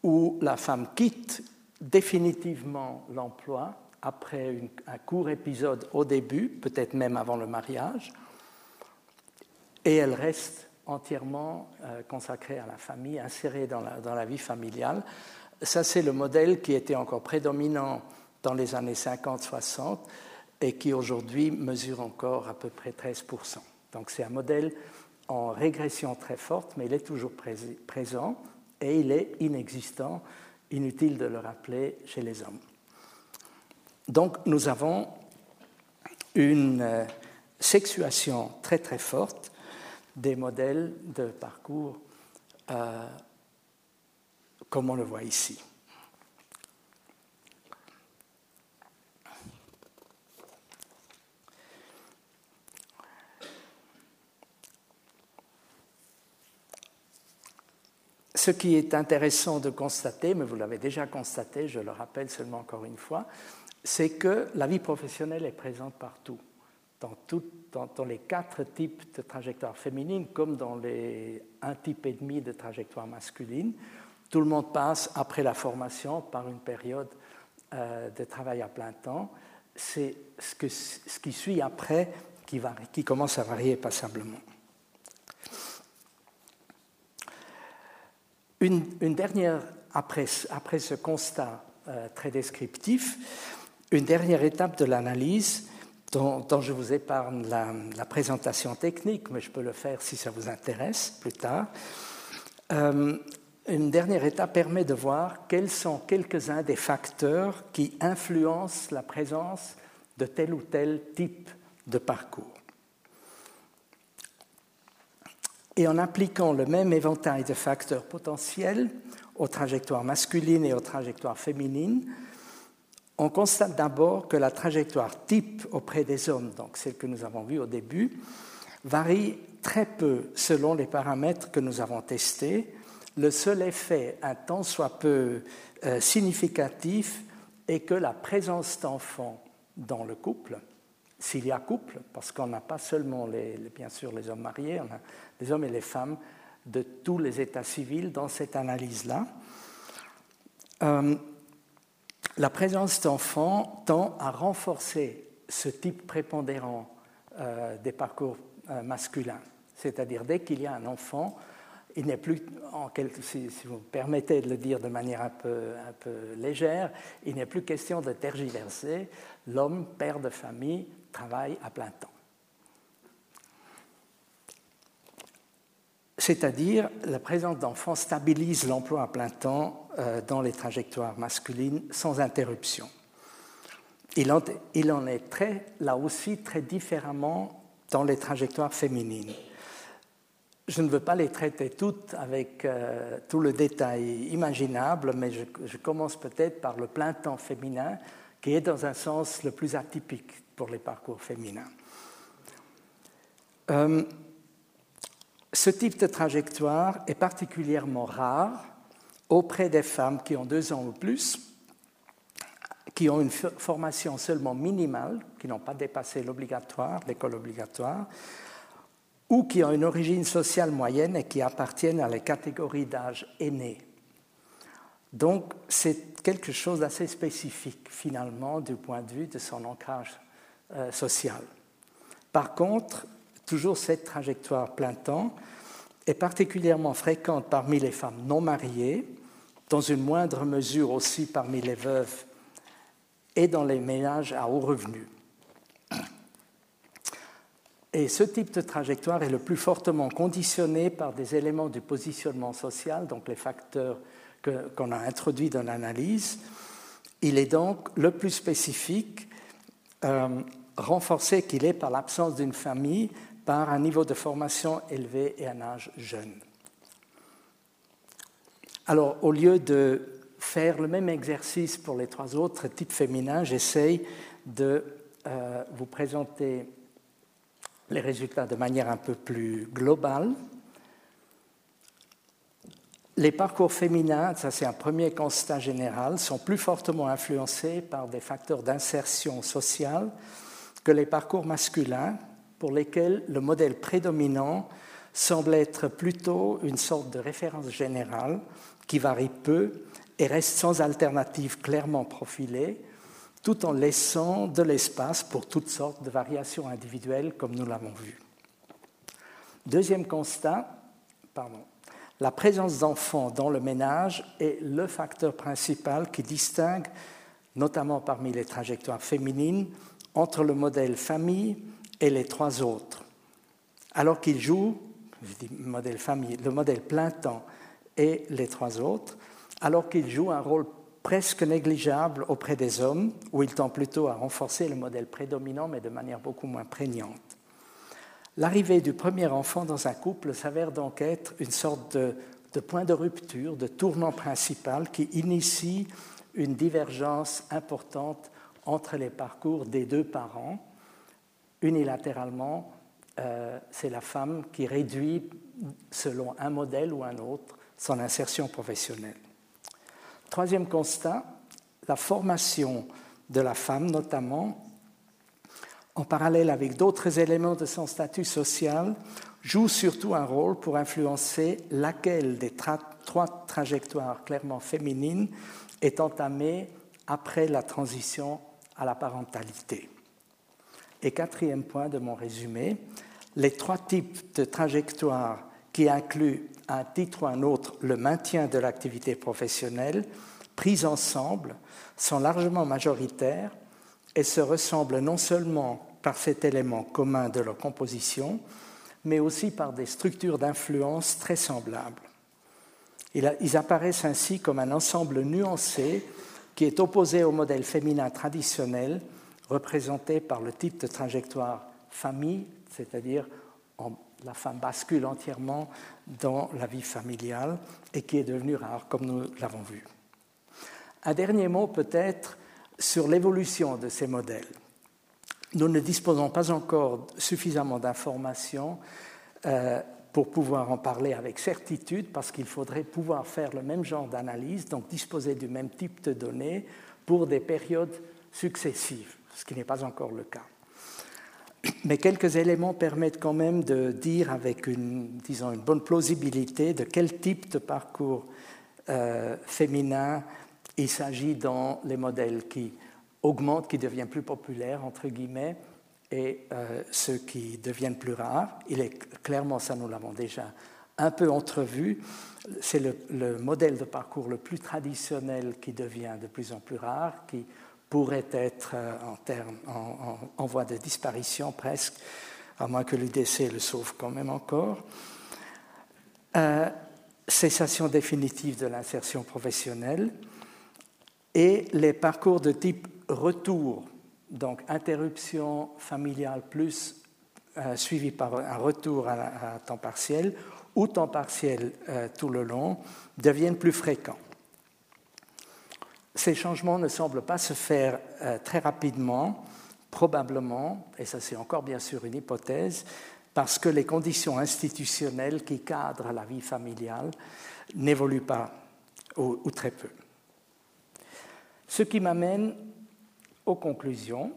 où la femme quitte définitivement l'emploi après un court épisode au début, peut-être même avant le mariage, et elle reste entièrement euh, consacrée à la famille, insérée dans la, dans la vie familiale. Ça, c'est le modèle qui était encore prédominant dans les années 50-60 et qui aujourd'hui mesure encore à peu près 13%. Donc c'est un modèle en régression très forte, mais il est toujours présent et il est inexistant, inutile de le rappeler chez les hommes. Donc nous avons une euh, sexuation très très forte des modèles de parcours euh, comme on le voit ici. Ce qui est intéressant de constater, mais vous l'avez déjà constaté, je le rappelle seulement encore une fois, c'est que la vie professionnelle est présente partout, dans, les quatre types de trajectoires féminines comme dans les un type et demi de trajectoires masculines. Tout le monde passe après la formation par une période euh, de travail à plein temps. C'est ce qui suit après qui, qui commence à varier passablement. Une, dernière, après, après, ce constat euh, très descriptif, une dernière étape de l'analyse dont, je vous épargne la, présentation technique, mais je peux le faire si ça vous intéresse plus tard. Euh, une dernière étape permet de voir quels sont quelques-uns des facteurs qui influencent la présence de tel ou tel type de parcours. Et en appliquant le même éventail de facteurs potentiels aux trajectoires masculines et aux trajectoires féminines, on constate d'abord que la trajectoire type auprès des hommes, donc celle que nous avons vue au début, varie très peu selon les paramètres que nous avons testés. Le seul effet, un tant soit peu euh, significatif, est que la présence d'enfants dans le couple, s'il y a couple, parce qu'on n'a pas seulement les, bien sûr les hommes mariés, on a les hommes et les femmes de tous les états civils dans cette analyse-là. Euh, la présence d'enfants tend à renforcer ce type prépondérant euh, des parcours euh, masculins. C'est-à-dire, dès qu'il y a un enfant, il n'est plus, si, vous permettez de le dire de manière un peu légère, il n'est plus question de tergiverser. L'homme, père de famille, travaille à plein temps. C'est-à-dire la présence d'enfants stabilise l'emploi à plein temps euh, dans les trajectoires masculines sans interruption. Il en, est très, là aussi très différemment dans les trajectoires féminines. Je ne veux pas les traiter toutes avec euh, tout le détail imaginable, mais je, commence peut-être par le plein temps féminin, qui est dans un sens le plus atypique pour les parcours féminins. Euh, ce type de trajectoire est particulièrement rare auprès des femmes qui ont deux ans ou plus, qui ont une formation seulement minimale, qui n'ont pas dépassé l'obligatoire, l'école obligatoire, ou qui ont une origine sociale moyenne et qui appartiennent à la catégorie d'âge aîné. Donc c'est quelque chose d'assez spécifique finalement du point de vue de son ancrage euh, social. Par contre, toujours cette trajectoire plein temps est particulièrement fréquente parmi les femmes non mariées, dans une moindre mesure aussi parmi les veuves et dans les ménages à haut revenu. Et ce type de trajectoire est le plus fortement conditionné par des éléments du positionnement social, donc les facteurs qu'on a introduits dans l'analyse. Il est donc le plus spécifique, euh, renforcé qu'il est par l'absence d'une famille, par un niveau de formation élevé et un âge jeune. Alors, au lieu de faire le même exercice pour les trois autres types féminins, j'essaye de euh, vous présenter les résultats de manière un peu plus globale. Les parcours féminins, ça c'est un premier constat général, sont plus fortement influencés par des facteurs d'insertion sociale que les parcours masculins, pour lesquels le modèle prédominant semble être plutôt une sorte de référence générale qui varie peu et reste sans alternative clairement profilée, tout en laissant de l'espace pour toutes sortes de variations individuelles, comme nous l'avons vu. Deuxième constat, pardon, la présence d'enfants dans le ménage est le facteur principal qui distingue, notamment parmi les trajectoires féminines, entre le modèle famille et les trois autres. Alors qu'il joue, je dis modèle famille, le modèle plein temps et les trois autres, alors qu'il joue un rôle presque négligeable auprès des hommes, où il tend plutôt à renforcer le modèle prédominant, mais de manière beaucoup moins prégnante. L'arrivée du premier enfant dans un couple s'avère donc être une sorte de, de, point de rupture, de tournant principal qui initie une divergence importante entre les parcours des deux parents. Unilatéralement, euh, c'est la femme qui réduit, selon un modèle ou un autre, son insertion professionnelle. Troisième constat, la formation de la femme notamment, en parallèle avec d'autres éléments de son statut social, joue surtout un rôle pour influencer laquelle des trois trajectoires clairement féminines est entamée après la transition à la parentalité. Et quatrième point de mon résumé, les trois types de trajectoires qui incluent à un titre ou un autre le maintien de l'activité professionnelle, prises ensemble, sont largement majoritaires et se ressemblent non seulement par cet élément commun de leur composition, mais aussi par des structures d'influence très semblables. Ils apparaissent ainsi comme un ensemble nuancé qui est opposé au modèle féminin traditionnel représenté par le type de trajectoire famille, c'est-à-dire la femme bascule entièrement dans la vie familiale et qui est devenue rare, comme nous l'avons vu. Un dernier mot peut-être sur l'évolution de ces modèles. Nous ne disposons pas encore suffisamment d'informations euh, pour pouvoir en parler avec certitude, parce qu'il faudrait pouvoir faire le même genre d'analyse, donc disposer du même type de données pour des périodes successives, ce qui n'est pas encore le cas. Mais quelques éléments permettent quand même de dire avec une, disons, une bonne plausibilité de quel type de parcours euh, féminin il s'agit dans les modèles qui augmentent, qui deviennent plus populaires, entre guillemets, et euh, ceux qui deviennent plus rares. Il est clairement, ça nous l'avons déjà un peu entrevu, c'est le, modèle de parcours le plus traditionnel qui devient de plus en plus rare, qui pourrait être euh, en, voie de disparition presque, à moins que l'UDC le sauve quand même encore. Euh, cessation définitive de l'insertion professionnelle et les parcours de type retour, donc interruption familiale plus euh, suivi par un retour à, temps partiel ou temps partiel tout le long, deviennent plus fréquents. Ces changements ne semblent pas se faire euh, très rapidement, probablement, et ça c'est encore bien sûr une hypothèse, parce que les conditions institutionnelles qui cadrent la vie familiale n'évoluent pas ou, ou, très peu. Ce qui m'amène aux conclusions.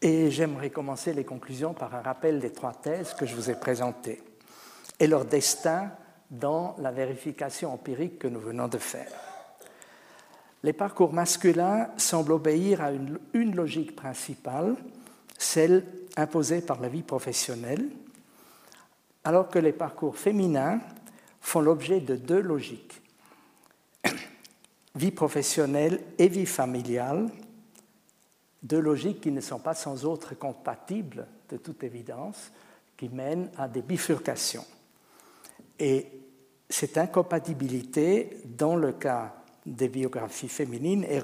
Et j'aimerais commencer les conclusions par un rappel des trois thèses que je vous ai présentées et leur destin dans la vérification empirique que nous venons de faire. Les parcours masculins semblent obéir à une, logique principale, celle imposée par la vie professionnelle, alors que les parcours féminins font l'objet de deux logiques, vie professionnelle et vie familiale, deux logiques qui ne sont pas sans autre compatibles, de toute évidence, qui mènent à des bifurcations. Et cette incompatibilité, dans le cas des biographies féminines, est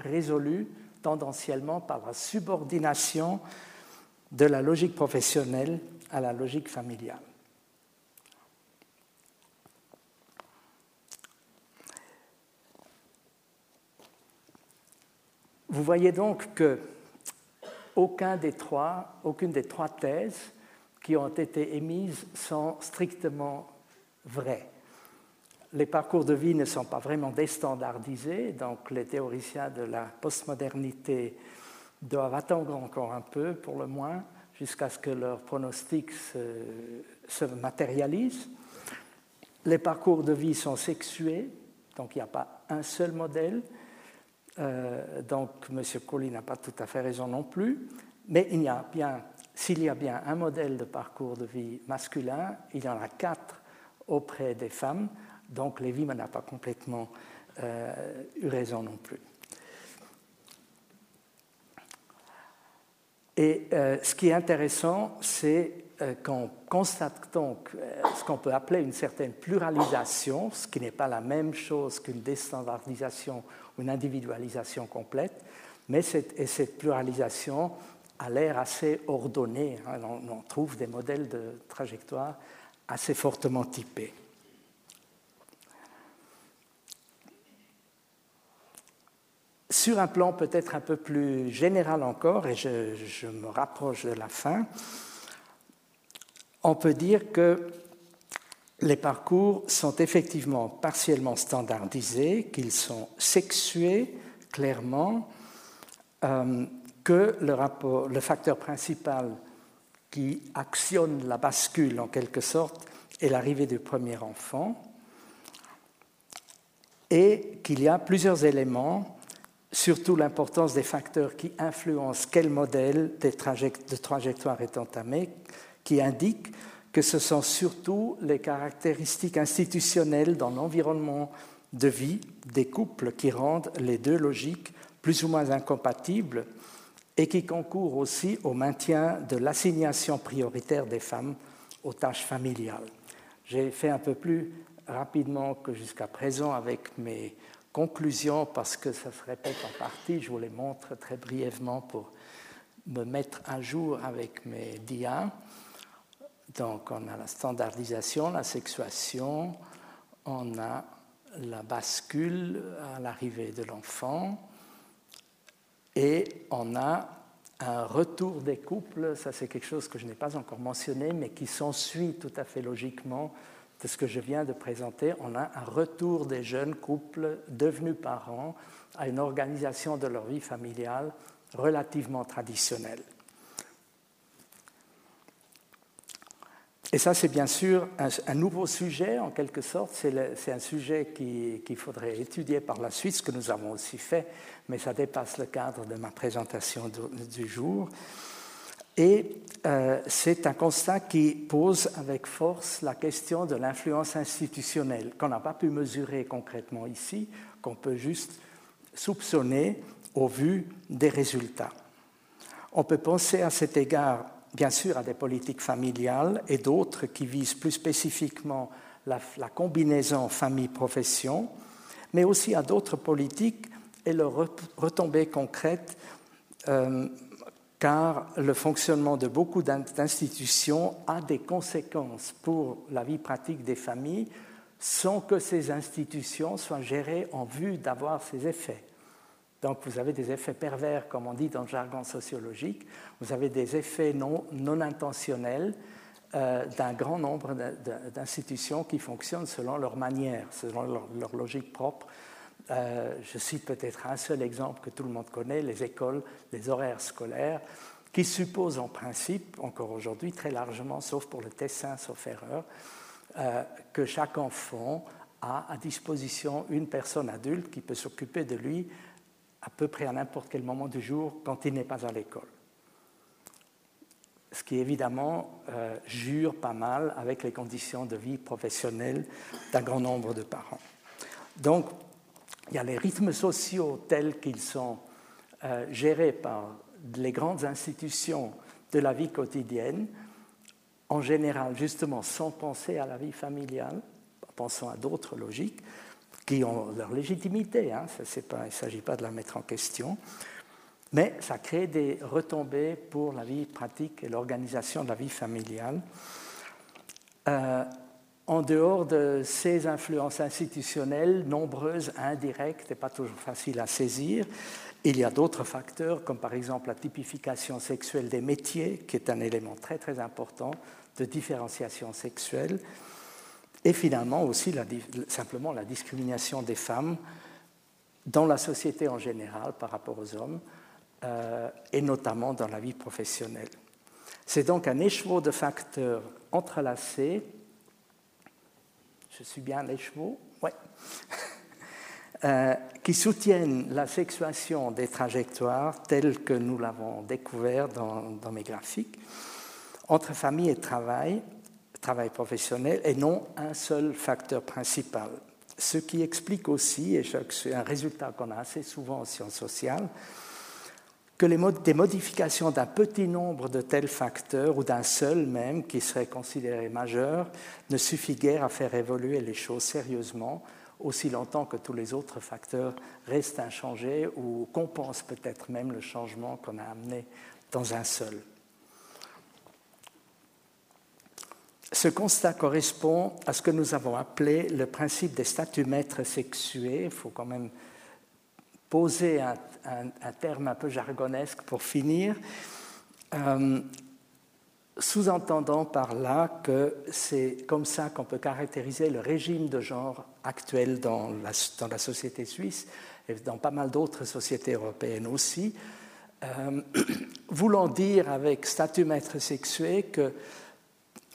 résolue tendanciellement par la subordination de la logique professionnelle à la logique familiale. Vous voyez donc que aucune des trois thèses qui ont été émises sont strictement vraies. Les parcours de vie ne sont pas vraiment déstandardisés, donc les théoriciens de la postmodernité doivent attendre encore un peu, pour le moins, jusqu'à ce que leurs pronostics se, se matérialisent. Les parcours de vie sont sexués, donc il n'y a pas un seul modèle. Euh, donc M. Colli n'a pas tout à fait raison non plus. Mais il y a bien, s'il y a bien un modèle de parcours de vie masculin, il y en a quatre auprès des femmes. Donc Lévy n'a pas complètement euh, eu raison non plus. Et euh, ce qui est intéressant, c'est qu'on constate donc ce qu'on peut appeler une certaine pluralisation, ce qui n'est pas la même chose qu'une déstandardisation une individualisation complète, mais cette, et cette pluralisation a l'air assez ordonnée. Hein. on, trouve des modèles de trajectoire assez fortement typés. Sur un plan peut-être un peu plus général encore, et je, me rapproche de la fin, on peut dire que les parcours sont effectivement partiellement standardisés, qu'ils sont sexués clairement, euh, que le, le facteur principal qui actionne la bascule en quelque sorte est l'arrivée du premier enfant, et qu'il y a plusieurs éléments, surtout l'importance des facteurs qui influencent quel modèle de trajectoire est entamé, qui indiquent que ce sont surtout les caractéristiques institutionnelles dans l'environnement de vie des couples qui rendent les deux logiques plus ou moins incompatibles et qui concourent aussi au maintien de l'assignation prioritaire des femmes aux tâches familiales. J'ai fait un peu plus rapidement que jusqu'à présent avec mes conclusions parce que ça se répète en partie. Je vous les montre très brièvement pour me mettre à jour avec mes dias. Donc on a la standardisation, la sexuation, on a la bascule à l'arrivée de l'enfant et on a un retour des couples, ça c'est quelque chose que je n'ai pas encore mentionné, mais qui s'ensuit tout à fait logiquement de ce que je viens de présenter. On a un retour des jeunes couples devenus parents à une organisation de leur vie familiale relativement traditionnelle. Et ça, c'est bien sûr un, nouveau sujet, en quelque sorte. C'est un sujet qu'il faudrait étudier par la suite, ce que nous avons aussi fait, mais ça dépasse le cadre de ma présentation du, jour. Et euh, c'est un constat qui pose avec force la question de l'influence institutionnelle, qu'on n'a pas pu mesurer concrètement ici, qu'on peut juste soupçonner au vu des résultats. On peut penser à cet égard bien sûr à des politiques familiales et d'autres qui visent plus spécifiquement la, combinaison famille-profession, mais aussi à d'autres politiques et leurs retombées concrètes, euh, car le fonctionnement de beaucoup d'institutions a des conséquences pour la vie pratique des familles sans que ces institutions soient gérées en vue d'avoir ces effets. Donc vous avez des effets pervers, comme on dit dans le jargon sociologique, vous avez des effets non, intentionnels euh, d'un grand nombre d'institutions qui fonctionnent selon leur manière, selon leur, logique propre. Euh, je cite peut-être un seul exemple que tout le monde connaît, les écoles, les horaires scolaires, qui supposent en principe, encore aujourd'hui très largement, sauf pour le Tessin, sauf erreur, euh, que chaque enfant a à disposition une personne adulte qui peut s'occuper de lui à peu près à n'importe quel moment du jour quand il n'est pas à l'école. Ce qui évidemment euh, jure pas mal avec les conditions de vie professionnelle d'un grand nombre de parents. Donc, il y a les rythmes sociaux tels qu'ils sont euh, gérés par les grandes institutions de la vie quotidienne, en général justement sans penser à la vie familiale, pensant à d'autres logiques qui ont leur légitimité, hein, il ne s'agit pas de la mettre en question, mais ça crée des retombées pour la vie pratique et l'organisation de la vie familiale. Euh, en dehors de ces influences institutionnelles, nombreuses, indirectes et pas toujours faciles à saisir, il y a d'autres facteurs, comme par exemple la typification sexuelle des métiers, qui est un élément très très important de différenciation sexuelle, et finalement aussi simplement la discrimination des femmes dans la société en général par rapport aux hommes, euh, et notamment dans la vie professionnelle. C'est donc un écheveau de facteurs entrelacés je suis bien les chevaux, ouais, euh, qui soutiennent la sexuation des trajectoires telles que nous l'avons découvert dans, dans, mes graphiques, entre famille et travail, travail professionnel, et non un seul facteur principal. Ce qui explique aussi, et c'est un résultat qu'on a assez souvent en sciences sociales, que les des modifications d'un petit nombre de tels facteurs, ou d'un seul même, qui serait considéré majeur, ne suffit guère à faire évoluer les choses sérieusement, aussi longtemps que tous les autres facteurs restent inchangés ou compensent peut-être même le changement qu'on a amené dans un seul. Ce constat correspond à ce que nous avons appelé le principe des statuts maîtres sexués. Il faut quand même poser un, terme un peu jargonesque pour finir, euh, sous-entendant par là que c'est comme ça qu'on peut caractériser le régime de genre actuel dans la, dans la société suisse et dans pas mal d'autres sociétés européennes aussi, euh, voulant dire avec statut maître sexué que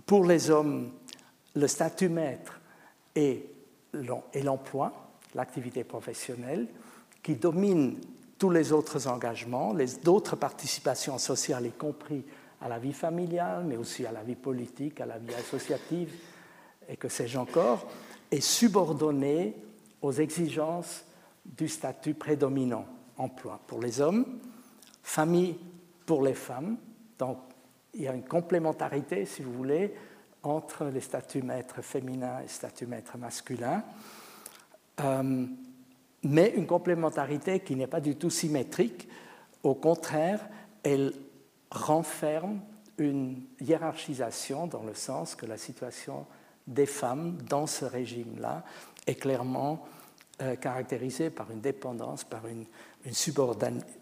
pour les hommes, le statut maître est l'emploi, l'activité professionnelle, qui domine tous les autres engagements, les d'autres participations sociales, y compris à la vie familiale, mais aussi à la vie politique, à la vie associative, et que sais-je encore, est subordonné aux exigences du statut prédominant, emploi pour les hommes, famille pour les femmes. Donc il y a une complémentarité, si vous voulez, entre les statuts maîtres féminins et statuts maîtres masculins. Euh, mais une complémentarité qui n'est pas du tout symétrique. Au contraire, elle renferme une hiérarchisation dans le sens que la situation des femmes dans ce régime-là est clairement euh, caractérisée par une dépendance, par une,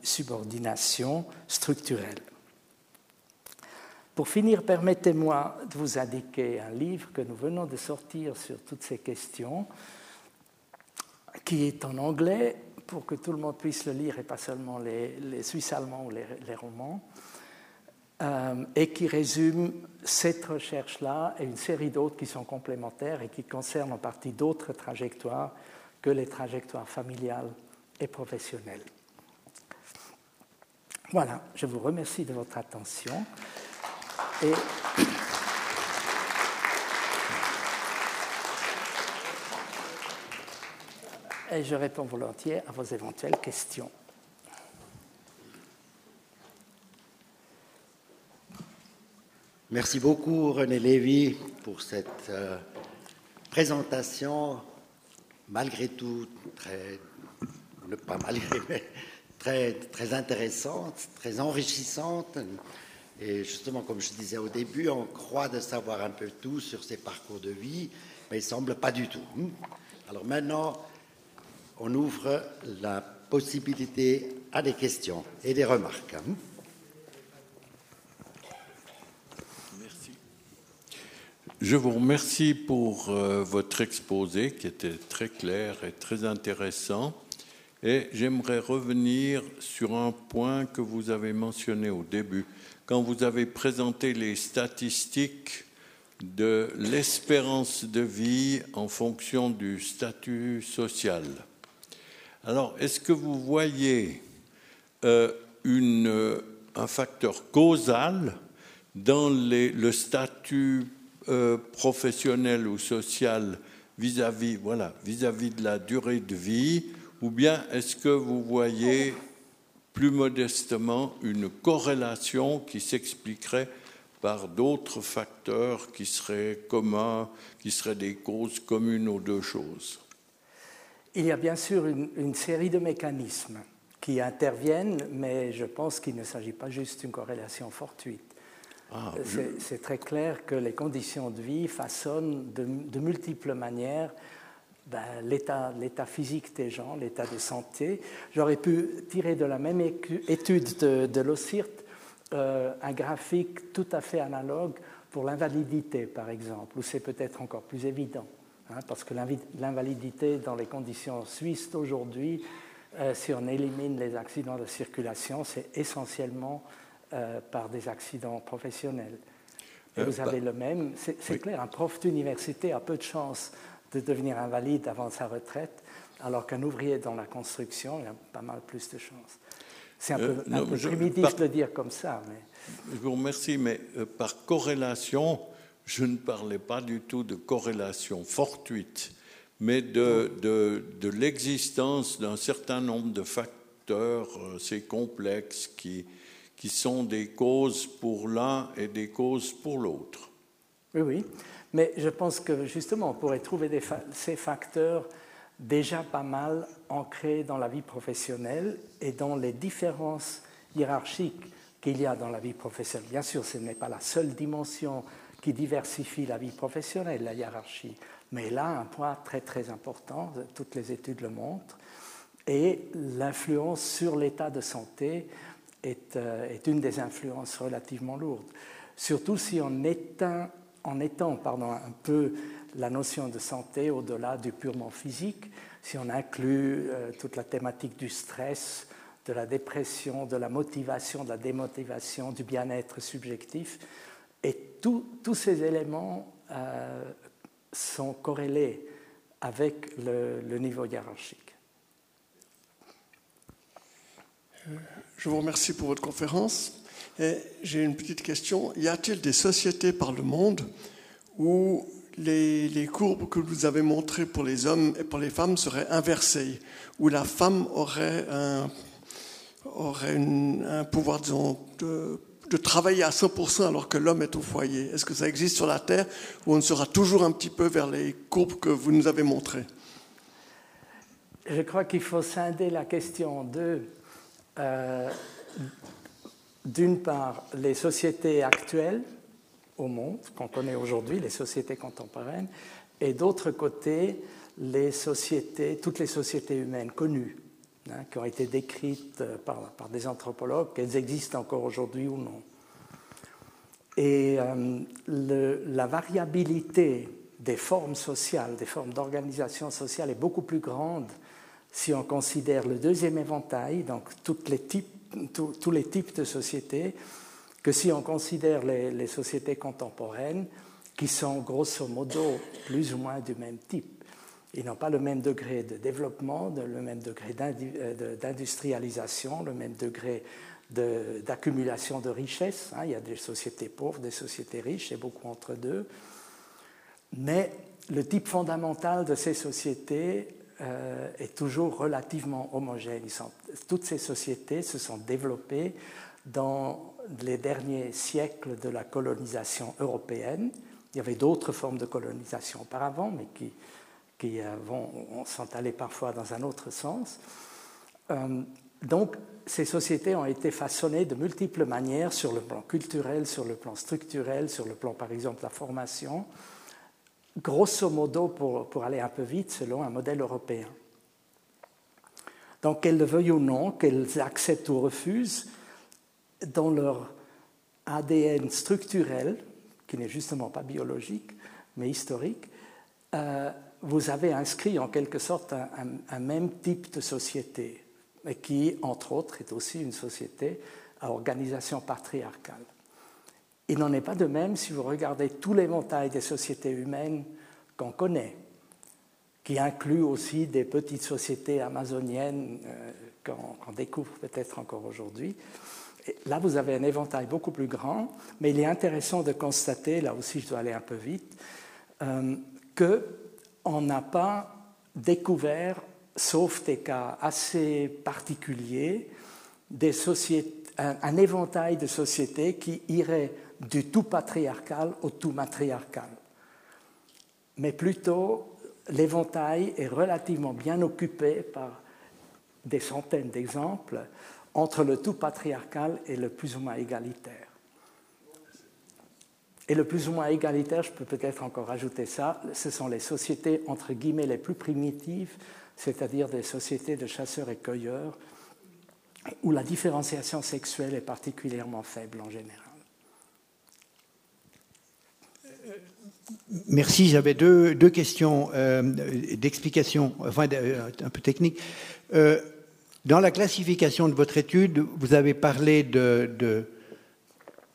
subordination structurelle. Pour finir, permettez-moi de vous indiquer un livre que nous venons de sortir sur toutes ces questions, qui est en anglais pour que tout le monde puisse le lire et pas seulement les, Suisses allemands ou les, romans, euh, et qui résume cette recherche-là et une série d'autres qui sont complémentaires et qui concernent en partie d'autres trajectoires que les trajectoires familiales et professionnelles. Voilà, je vous remercie de votre attention. Et je réponds volontiers à vos éventuelles questions. Merci beaucoup René Lévy pour cette euh, présentation, malgré tout très, pas malgré, très intéressante, très enrichissante. Et justement, comme je disais au début, on croit de savoir un peu tout sur ses parcours de vie, mais il semble pas du tout. Alors maintenant, on ouvre la possibilité à des questions et des remarques. Merci. Je vous remercie pour euh, votre exposé qui était très clair et très intéressant. Et j'aimerais revenir sur un point que vous avez mentionné au début, quand vous avez présenté les statistiques de l'espérance de vie en fonction du statut social. Alors, est-ce que vous voyez euh, euh, un facteur causal dans le statut euh, professionnel ou social vis -vis de la durée de vie, ou bien est-ce que vous voyez plus modestement une corrélation qui s'expliquerait par d'autres facteurs qui seraient communs, qui seraient des causes communes aux deux choses? Il y a bien sûr une, série de mécanismes qui interviennent, mais je pense qu'il ne s'agit pas juste d'une corrélation fortuite. Ah, c'est très clair que les conditions de vie façonnent de, multiples manières ben, l'état physique des gens, l'état de santé. J'aurais pu tirer de la même étude de, de euh, un graphique tout à fait analogue pour l'invalidité, par exemple, où c'est peut-être encore plus évident, hein, parce que l'invalidité dans les conditions suisses d'aujourd'hui, euh, si on élimine les accidents de circulation, c'est essentiellement euh, par des accidents professionnels. Et vous avez bah, le même, c'est clair, un prof d'université a peu de chances de devenir invalide avant sa retraite, alors qu'un ouvrier dans la construction a pas mal plus de chances. C'est un, peu, euh, primitif de le dire comme ça. Mais... Je vous remercie, mais euh, par corrélation, je ne parlais pas du tout de corrélation fortuite, mais de, de, de l'existence d'un certain nombre de facteurs, assez euh, complexes, qui, qui sont des causes pour l'un et des causes pour l'autre. Oui, oui. Mais je pense que justement, on pourrait trouver des ces facteurs déjà pas mal ancré dans la vie professionnelle et dans les différences hiérarchiques qu'il y a dans la vie professionnelle. Bien sûr, ce n'est pas la seule dimension qui diversifie la vie professionnelle, la hiérarchie, mais là, un point très très important, toutes les études le montrent, et l'influence sur l'état de santé est, euh, une des influences relativement lourdes. Surtout si on éteint, en étend pardon, un peu la notion de santé au-delà du purement physique, si on inclut euh, toute la thématique du stress, de la dépression, de la motivation, de la démotivation, du bien-être subjectif. Et tous ces éléments euh, sont corrélés avec le, niveau hiérarchique. Euh, je vous remercie pour votre conférence. J'ai une petite question. Y a-t-il des sociétés par le monde où les, courbes que vous avez montrées pour les hommes et pour les femmes seraient inversées, où la femme aurait un, aurait un pouvoir de, de, travailler à 100% alors que l'homme est au foyer. Est-ce que ça existe sur la Terre ou on sera toujours un petit peu vers les courbes que vous nous avez montrées? Je crois qu'il faut scinder la question de, euh, d'une part, les sociétés actuelles au monde, qu'on connaît aujourd'hui, les sociétés contemporaines, et d'autre côté, les sociétés, toutes les sociétés humaines connues, hein, qui ont été décrites par, par des anthropologues, qu'elles existent encore aujourd'hui ou non. Et euh, la variabilité des formes sociales, des formes d'organisation sociale est beaucoup plus grande si on considère le deuxième éventail, donc tous les types de sociétés, que si on considère les, sociétés contemporaines, qui sont grosso modo plus ou moins du même type. Ils n'ont pas le même degré de développement, le même degré euh, d'industrialisation, le même degré d'accumulation de, richesses. Hein. Il y a des sociétés pauvres, des sociétés riches, et beaucoup entre deux. Mais le type fondamental de ces sociétés euh, est toujours relativement homogène. toutes ces sociétés se sont développées dans les derniers siècles de la colonisation européenne. Il y avait d'autres formes de colonisation auparavant, mais qui, qui euh, vont, sont allées parfois dans un autre sens. Euh, donc, ces sociétés ont été façonnées de multiples manières sur le plan culturel, sur le plan structurel, sur le plan, par exemple, de la formation, grosso modo, pour, pour aller un peu vite, selon un modèle européen. Donc, qu'elles le veuillent ou non, qu'elles acceptent ou refusent, dans leur ADN structurel, qui n'est justement pas biologique, mais historique, euh, vous avez inscrit en quelque sorte un, même type de société, mais qui, entre autres, est aussi une société à organisation patriarcale. Il n'en est pas de même si vous regardez les montagnes des sociétés humaines qu'on connaît, qui incluent aussi des petites sociétés amazoniennes euh, qu'on découvre peut-être encore aujourd'hui là, vous avez un éventail beaucoup plus grand, mais il est intéressant de constater, là aussi je dois aller un peu vite, euh, qu'on n'a pas découvert, sauf des cas assez particuliers, un, éventail de sociétés qui irait du tout patriarcal au tout matriarcal. Mais plutôt, l'éventail est relativement bien occupé par des centaines d'exemples entre le tout patriarcal et le plus ou moins égalitaire. Et le plus ou moins égalitaire, je peux peut-être encore ajouter ça, ce sont les sociétés entre guillemets les plus primitives, c'est-à-dire des sociétés de chasseurs et cueilleurs, où la différenciation sexuelle est particulièrement faible en général. Merci, j'avais deux, deux, questions euh, d'explication, enfin euh, un peu techniques. Euh, dans la classification de votre étude, vous avez parlé de, de,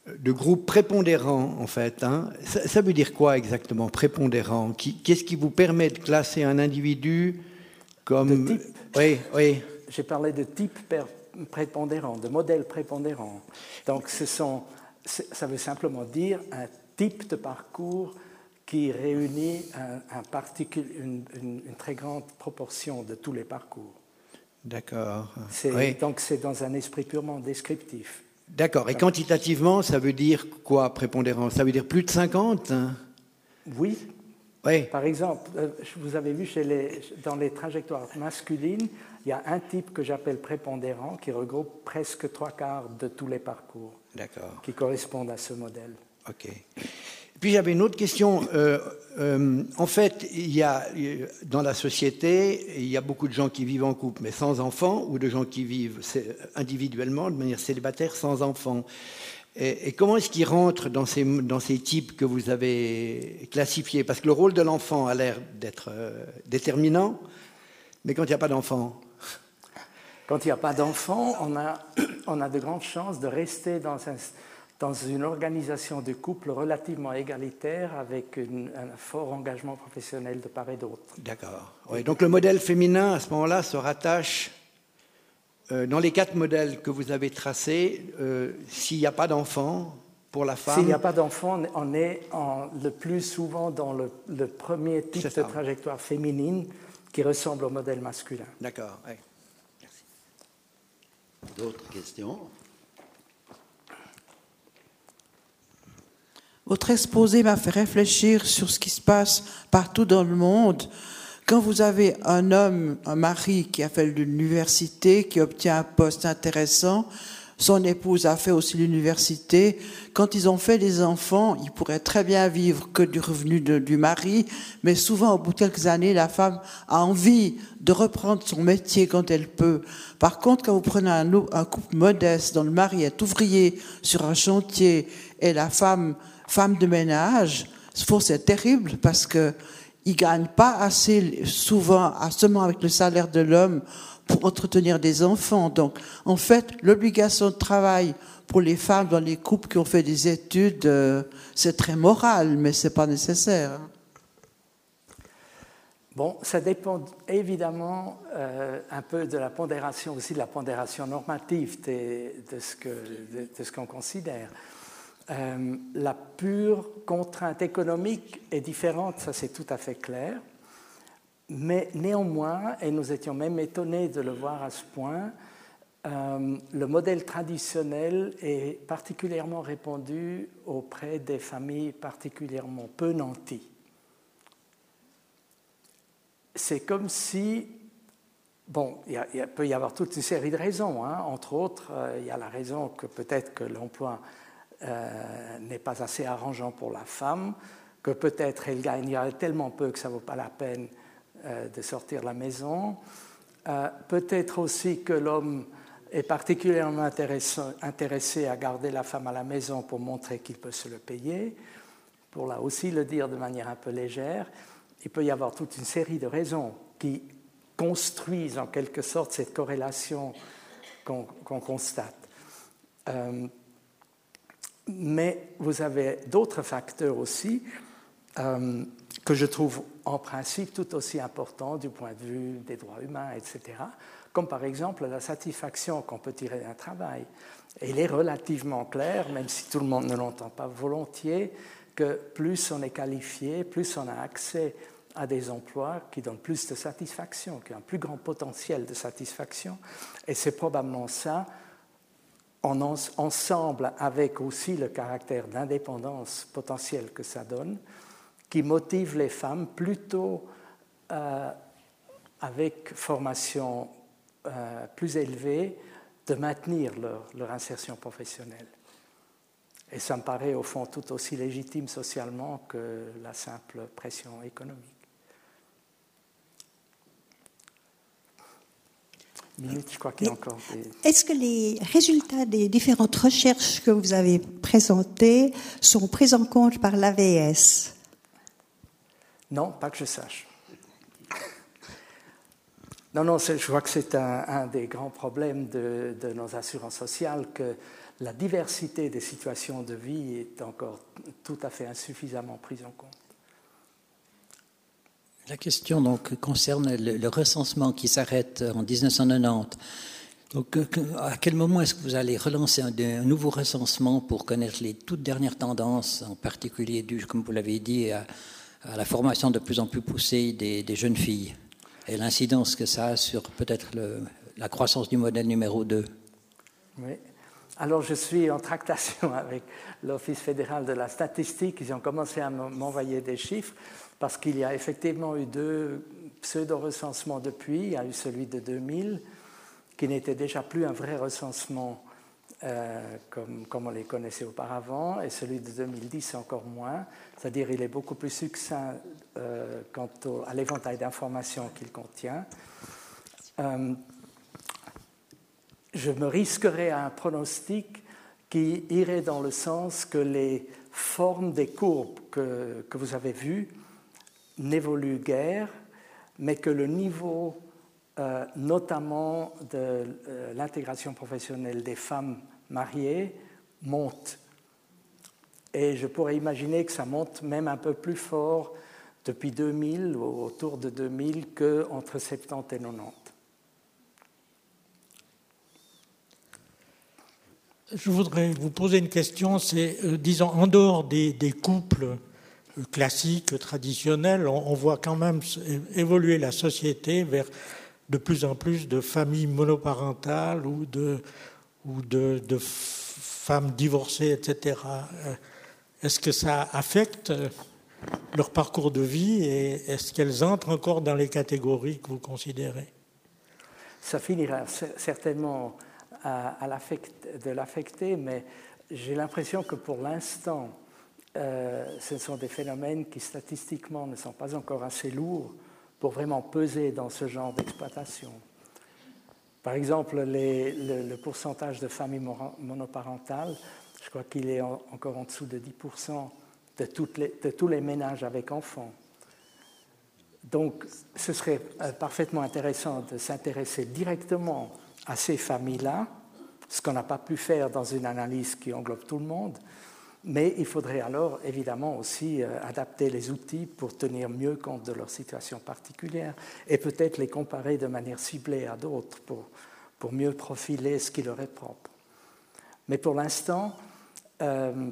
de groupes prépondérants, en fait. Hein. Ça, veut dire quoi exactement, prépondérant? Qu'est-ce qui vous permet de classer un individu comme. De type. Oui, oui. J'ai parlé de type prépondérant, de modèle prépondérant. Donc, ce sont, ça veut simplement dire un type de parcours qui réunit un, une, une, très grande proportion de tous les parcours. D'accord. Donc c'est dans un esprit purement descriptif. D'accord. Et quantitativement, ça veut dire quoi, prépondérant? Ça veut dire plus de 50 hein? Oui. Oui. Par exemple, euh, vous avez vu chez les, dans les trajectoires masculines, il y a un type que j'appelle prépondérant qui regroupe presque trois quarts de tous les parcours. D'accord. Qui correspondent à ce modèle. OK. Puis j'avais une autre question. Euh, euh, en fait, il y a dans la société, il y a beaucoup de gens qui vivent en couple mais sans enfants, ou de gens qui vivent individuellement de manière célibataire sans enfants. Et, comment est-ce qu'ils rentrent dans ces, types que vous avez classifiés? Parce que le rôle de l'enfant a l'air d'être euh, déterminant, mais quand il n'y a pas d'enfant? Quand il n'y a pas d'enfant, on a de grandes chances de rester dans un dans une organisation de couple relativement égalitaire avec un fort engagement professionnel de part et d'autre. D'accord. donc le modèle féminin, à ce moment-là, se rattache, euh, dans les quatre modèles que vous avez tracés, euh, s'il n'y a pas d'enfant pour la femme. S'il n'y a pas d'enfant, on est en, le plus souvent dans le, premier type de trajectoire féminine qui ressemble au modèle masculin. D'accord. Merci. D'autres questions? Votre exposé m'a fait réfléchir sur ce qui se passe partout dans le monde. Quand vous avez un homme, un mari qui a fait l'université, qui obtient un poste intéressant, son épouse a fait aussi l'université. Quand ils ont fait des enfants, ils pourraient très bien vivre que du revenu du mari, mais souvent, au bout de quelques années, la femme a envie de reprendre son métier quand elle peut. Par contre, quand vous prenez un, un couple modeste dont le mari est ouvrier sur un chantier et la femme femme de ménage, c'est terrible parce que ils gagnent pas assez souvent, seulement avec le salaire de l'homme, pour entretenir des enfants. Donc, en fait, l'obligation de travail pour les femmes dans les couples qui ont fait des études, euh, c'est très moral, mais c'est pas nécessaire. Bon, ça dépend évidemment euh, un peu de la pondération, aussi de la pondération normative de, de ce qu'on considère. Euh, la pure contrainte économique est différente, ça c'est tout à fait clair. Mais néanmoins, et nous étions même étonnés de le voir à ce point, euh, le modèle traditionnel est particulièrement répandu auprès des familles particulièrement peu nanties. C'est comme si, bon, il, peut y avoir toute une série de raisons. Hein. Entre autres, euh, il y a la raison que peut-être que l'emploi euh, n'est pas assez arrangeant pour la femme, que peut-être elle gagnera tellement peu que ça ne vaut pas la peine euh, de sortir de la maison. Euh, peut-être aussi que l'homme est particulièrement intéressé, à garder la femme à la maison pour montrer qu'il peut se le payer, pour là aussi le dire de manière un peu légère. Il peut y avoir toute une série de raisons qui construisent en quelque sorte cette corrélation qu'on constate. Mais vous avez d'autres facteurs aussi euh, que je trouve en principe tout aussi importants du point de vue des droits humains, etc., comme par exemple la satisfaction qu'on peut tirer d'un travail. Il est relativement clair, même si tout le monde ne l'entend pas volontiers, que plus on est qualifié, plus on a accès à des emplois qui donnent plus de satisfaction, qui ont un plus grand potentiel de satisfaction. Et c'est probablement ça ensemble avec aussi le caractère d'indépendance potentielle que ça donne, qui motive les femmes plutôt euh, avec formation euh, plus élevée de maintenir leur, leur, insertion professionnelle. Et ça me paraît au fond tout aussi légitime socialement que la simple pression économique. Est-ce que les résultats des différentes recherches que vous avez présentées sont pris en compte par l'AVS Non, pas que je sache. Non, non, je vois que c'est un, des grands problèmes de, de, nos assurances sociales, que la diversité des situations de vie est encore tout à fait insuffisamment prise en compte. La question donc concerne le, recensement qui s'arrête en 1990. Donc, à quel moment est-ce que vous allez relancer un, nouveau recensement pour connaître les toutes dernières tendances, en particulier dû, comme vous l'avez dit, à, la formation de plus en plus poussée des, jeunes filles et l'incidence que ça a sur peut-être la croissance du modèle numéro 2 Oui. Alors, je suis en tractation avec l'Office fédéral de la statistique. Ils ont commencé à m'envoyer des chiffres parce qu'il y a effectivement eu deux pseudo-recensements depuis. Il y a eu celui de 2000, qui n'était déjà plus un vrai recensement euh, comme, on les connaissait auparavant, et celui de 2010 encore moins. C'est-à-dire il est beaucoup plus succinct euh, quant à l'éventail d'informations qu'il contient. Euh, je me risquerais à un pronostic qui irait dans le sens que les formes des courbes que vous avez vues n'évolue guère, mais que le niveau, euh, notamment de euh, l'intégration professionnelle des femmes mariées, monte. Et je pourrais imaginer que ça monte même un peu plus fort depuis 2000 ou autour de 2000 qu'entre 70 et 90. Je voudrais vous poser une question, c'est, euh, disons, en dehors des couples classique, traditionnel, on, voit quand même évoluer la société vers de plus en plus de familles monoparentales ou de, femmes divorcées, etc. Euh, est-ce que ça affecte euh, leur parcours de vie et est-ce qu'elles entrent encore dans les catégories que vous considérez? Ça finira certainement à, de l'affecter, mais j'ai l'impression que pour l'instant, euh, ce sont des phénomènes qui statistiquement ne sont pas encore assez lourds pour vraiment peser dans ce genre d'exploitation. Par exemple, le, pourcentage de familles monoparentales, je crois qu'il est encore en dessous de 10% de, tous les ménages avec enfants. Donc, ce serait euh, parfaitement intéressant de s'intéresser directement à ces familles-là, ce qu'on n'a pas pu faire dans une analyse qui englobe tout le monde, mais il faudrait alors évidemment aussi euh, adapter les outils pour tenir mieux compte de leur situation particulière et peut-être les comparer de manière ciblée à d'autres pour, pour mieux profiler ce qui leur est propre. Mais pour l'instant, euh,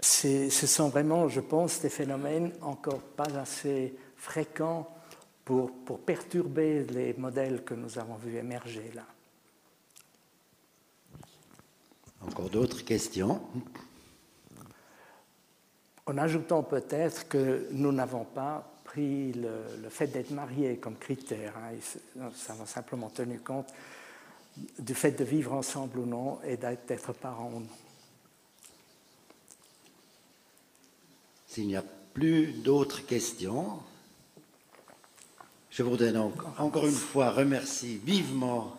ce sont vraiment, je pense, des phénomènes encore pas assez fréquents pour, pour perturber les modèles que nous avons vus émerger là. Encore d'autres questions? En ajoutant peut-être que nous n'avons pas pris le, fait d'être mariés comme critère. Hein, ça va simplement tenu compte du fait de vivre ensemble ou non et d'être parents ou non. S'il n'y a plus d'autres questions, je voudrais donc encore une fois remercier vivement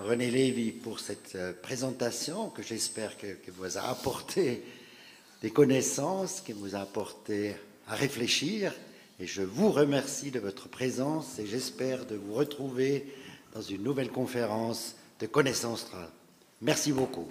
René Lévy pour cette euh, présentation que j'espère que, vous a apporté des connaissances qui vous a apporté à réfléchir. Et je vous remercie de votre présence et j'espère de vous retrouver dans une nouvelle conférence de connaissances. Merci beaucoup.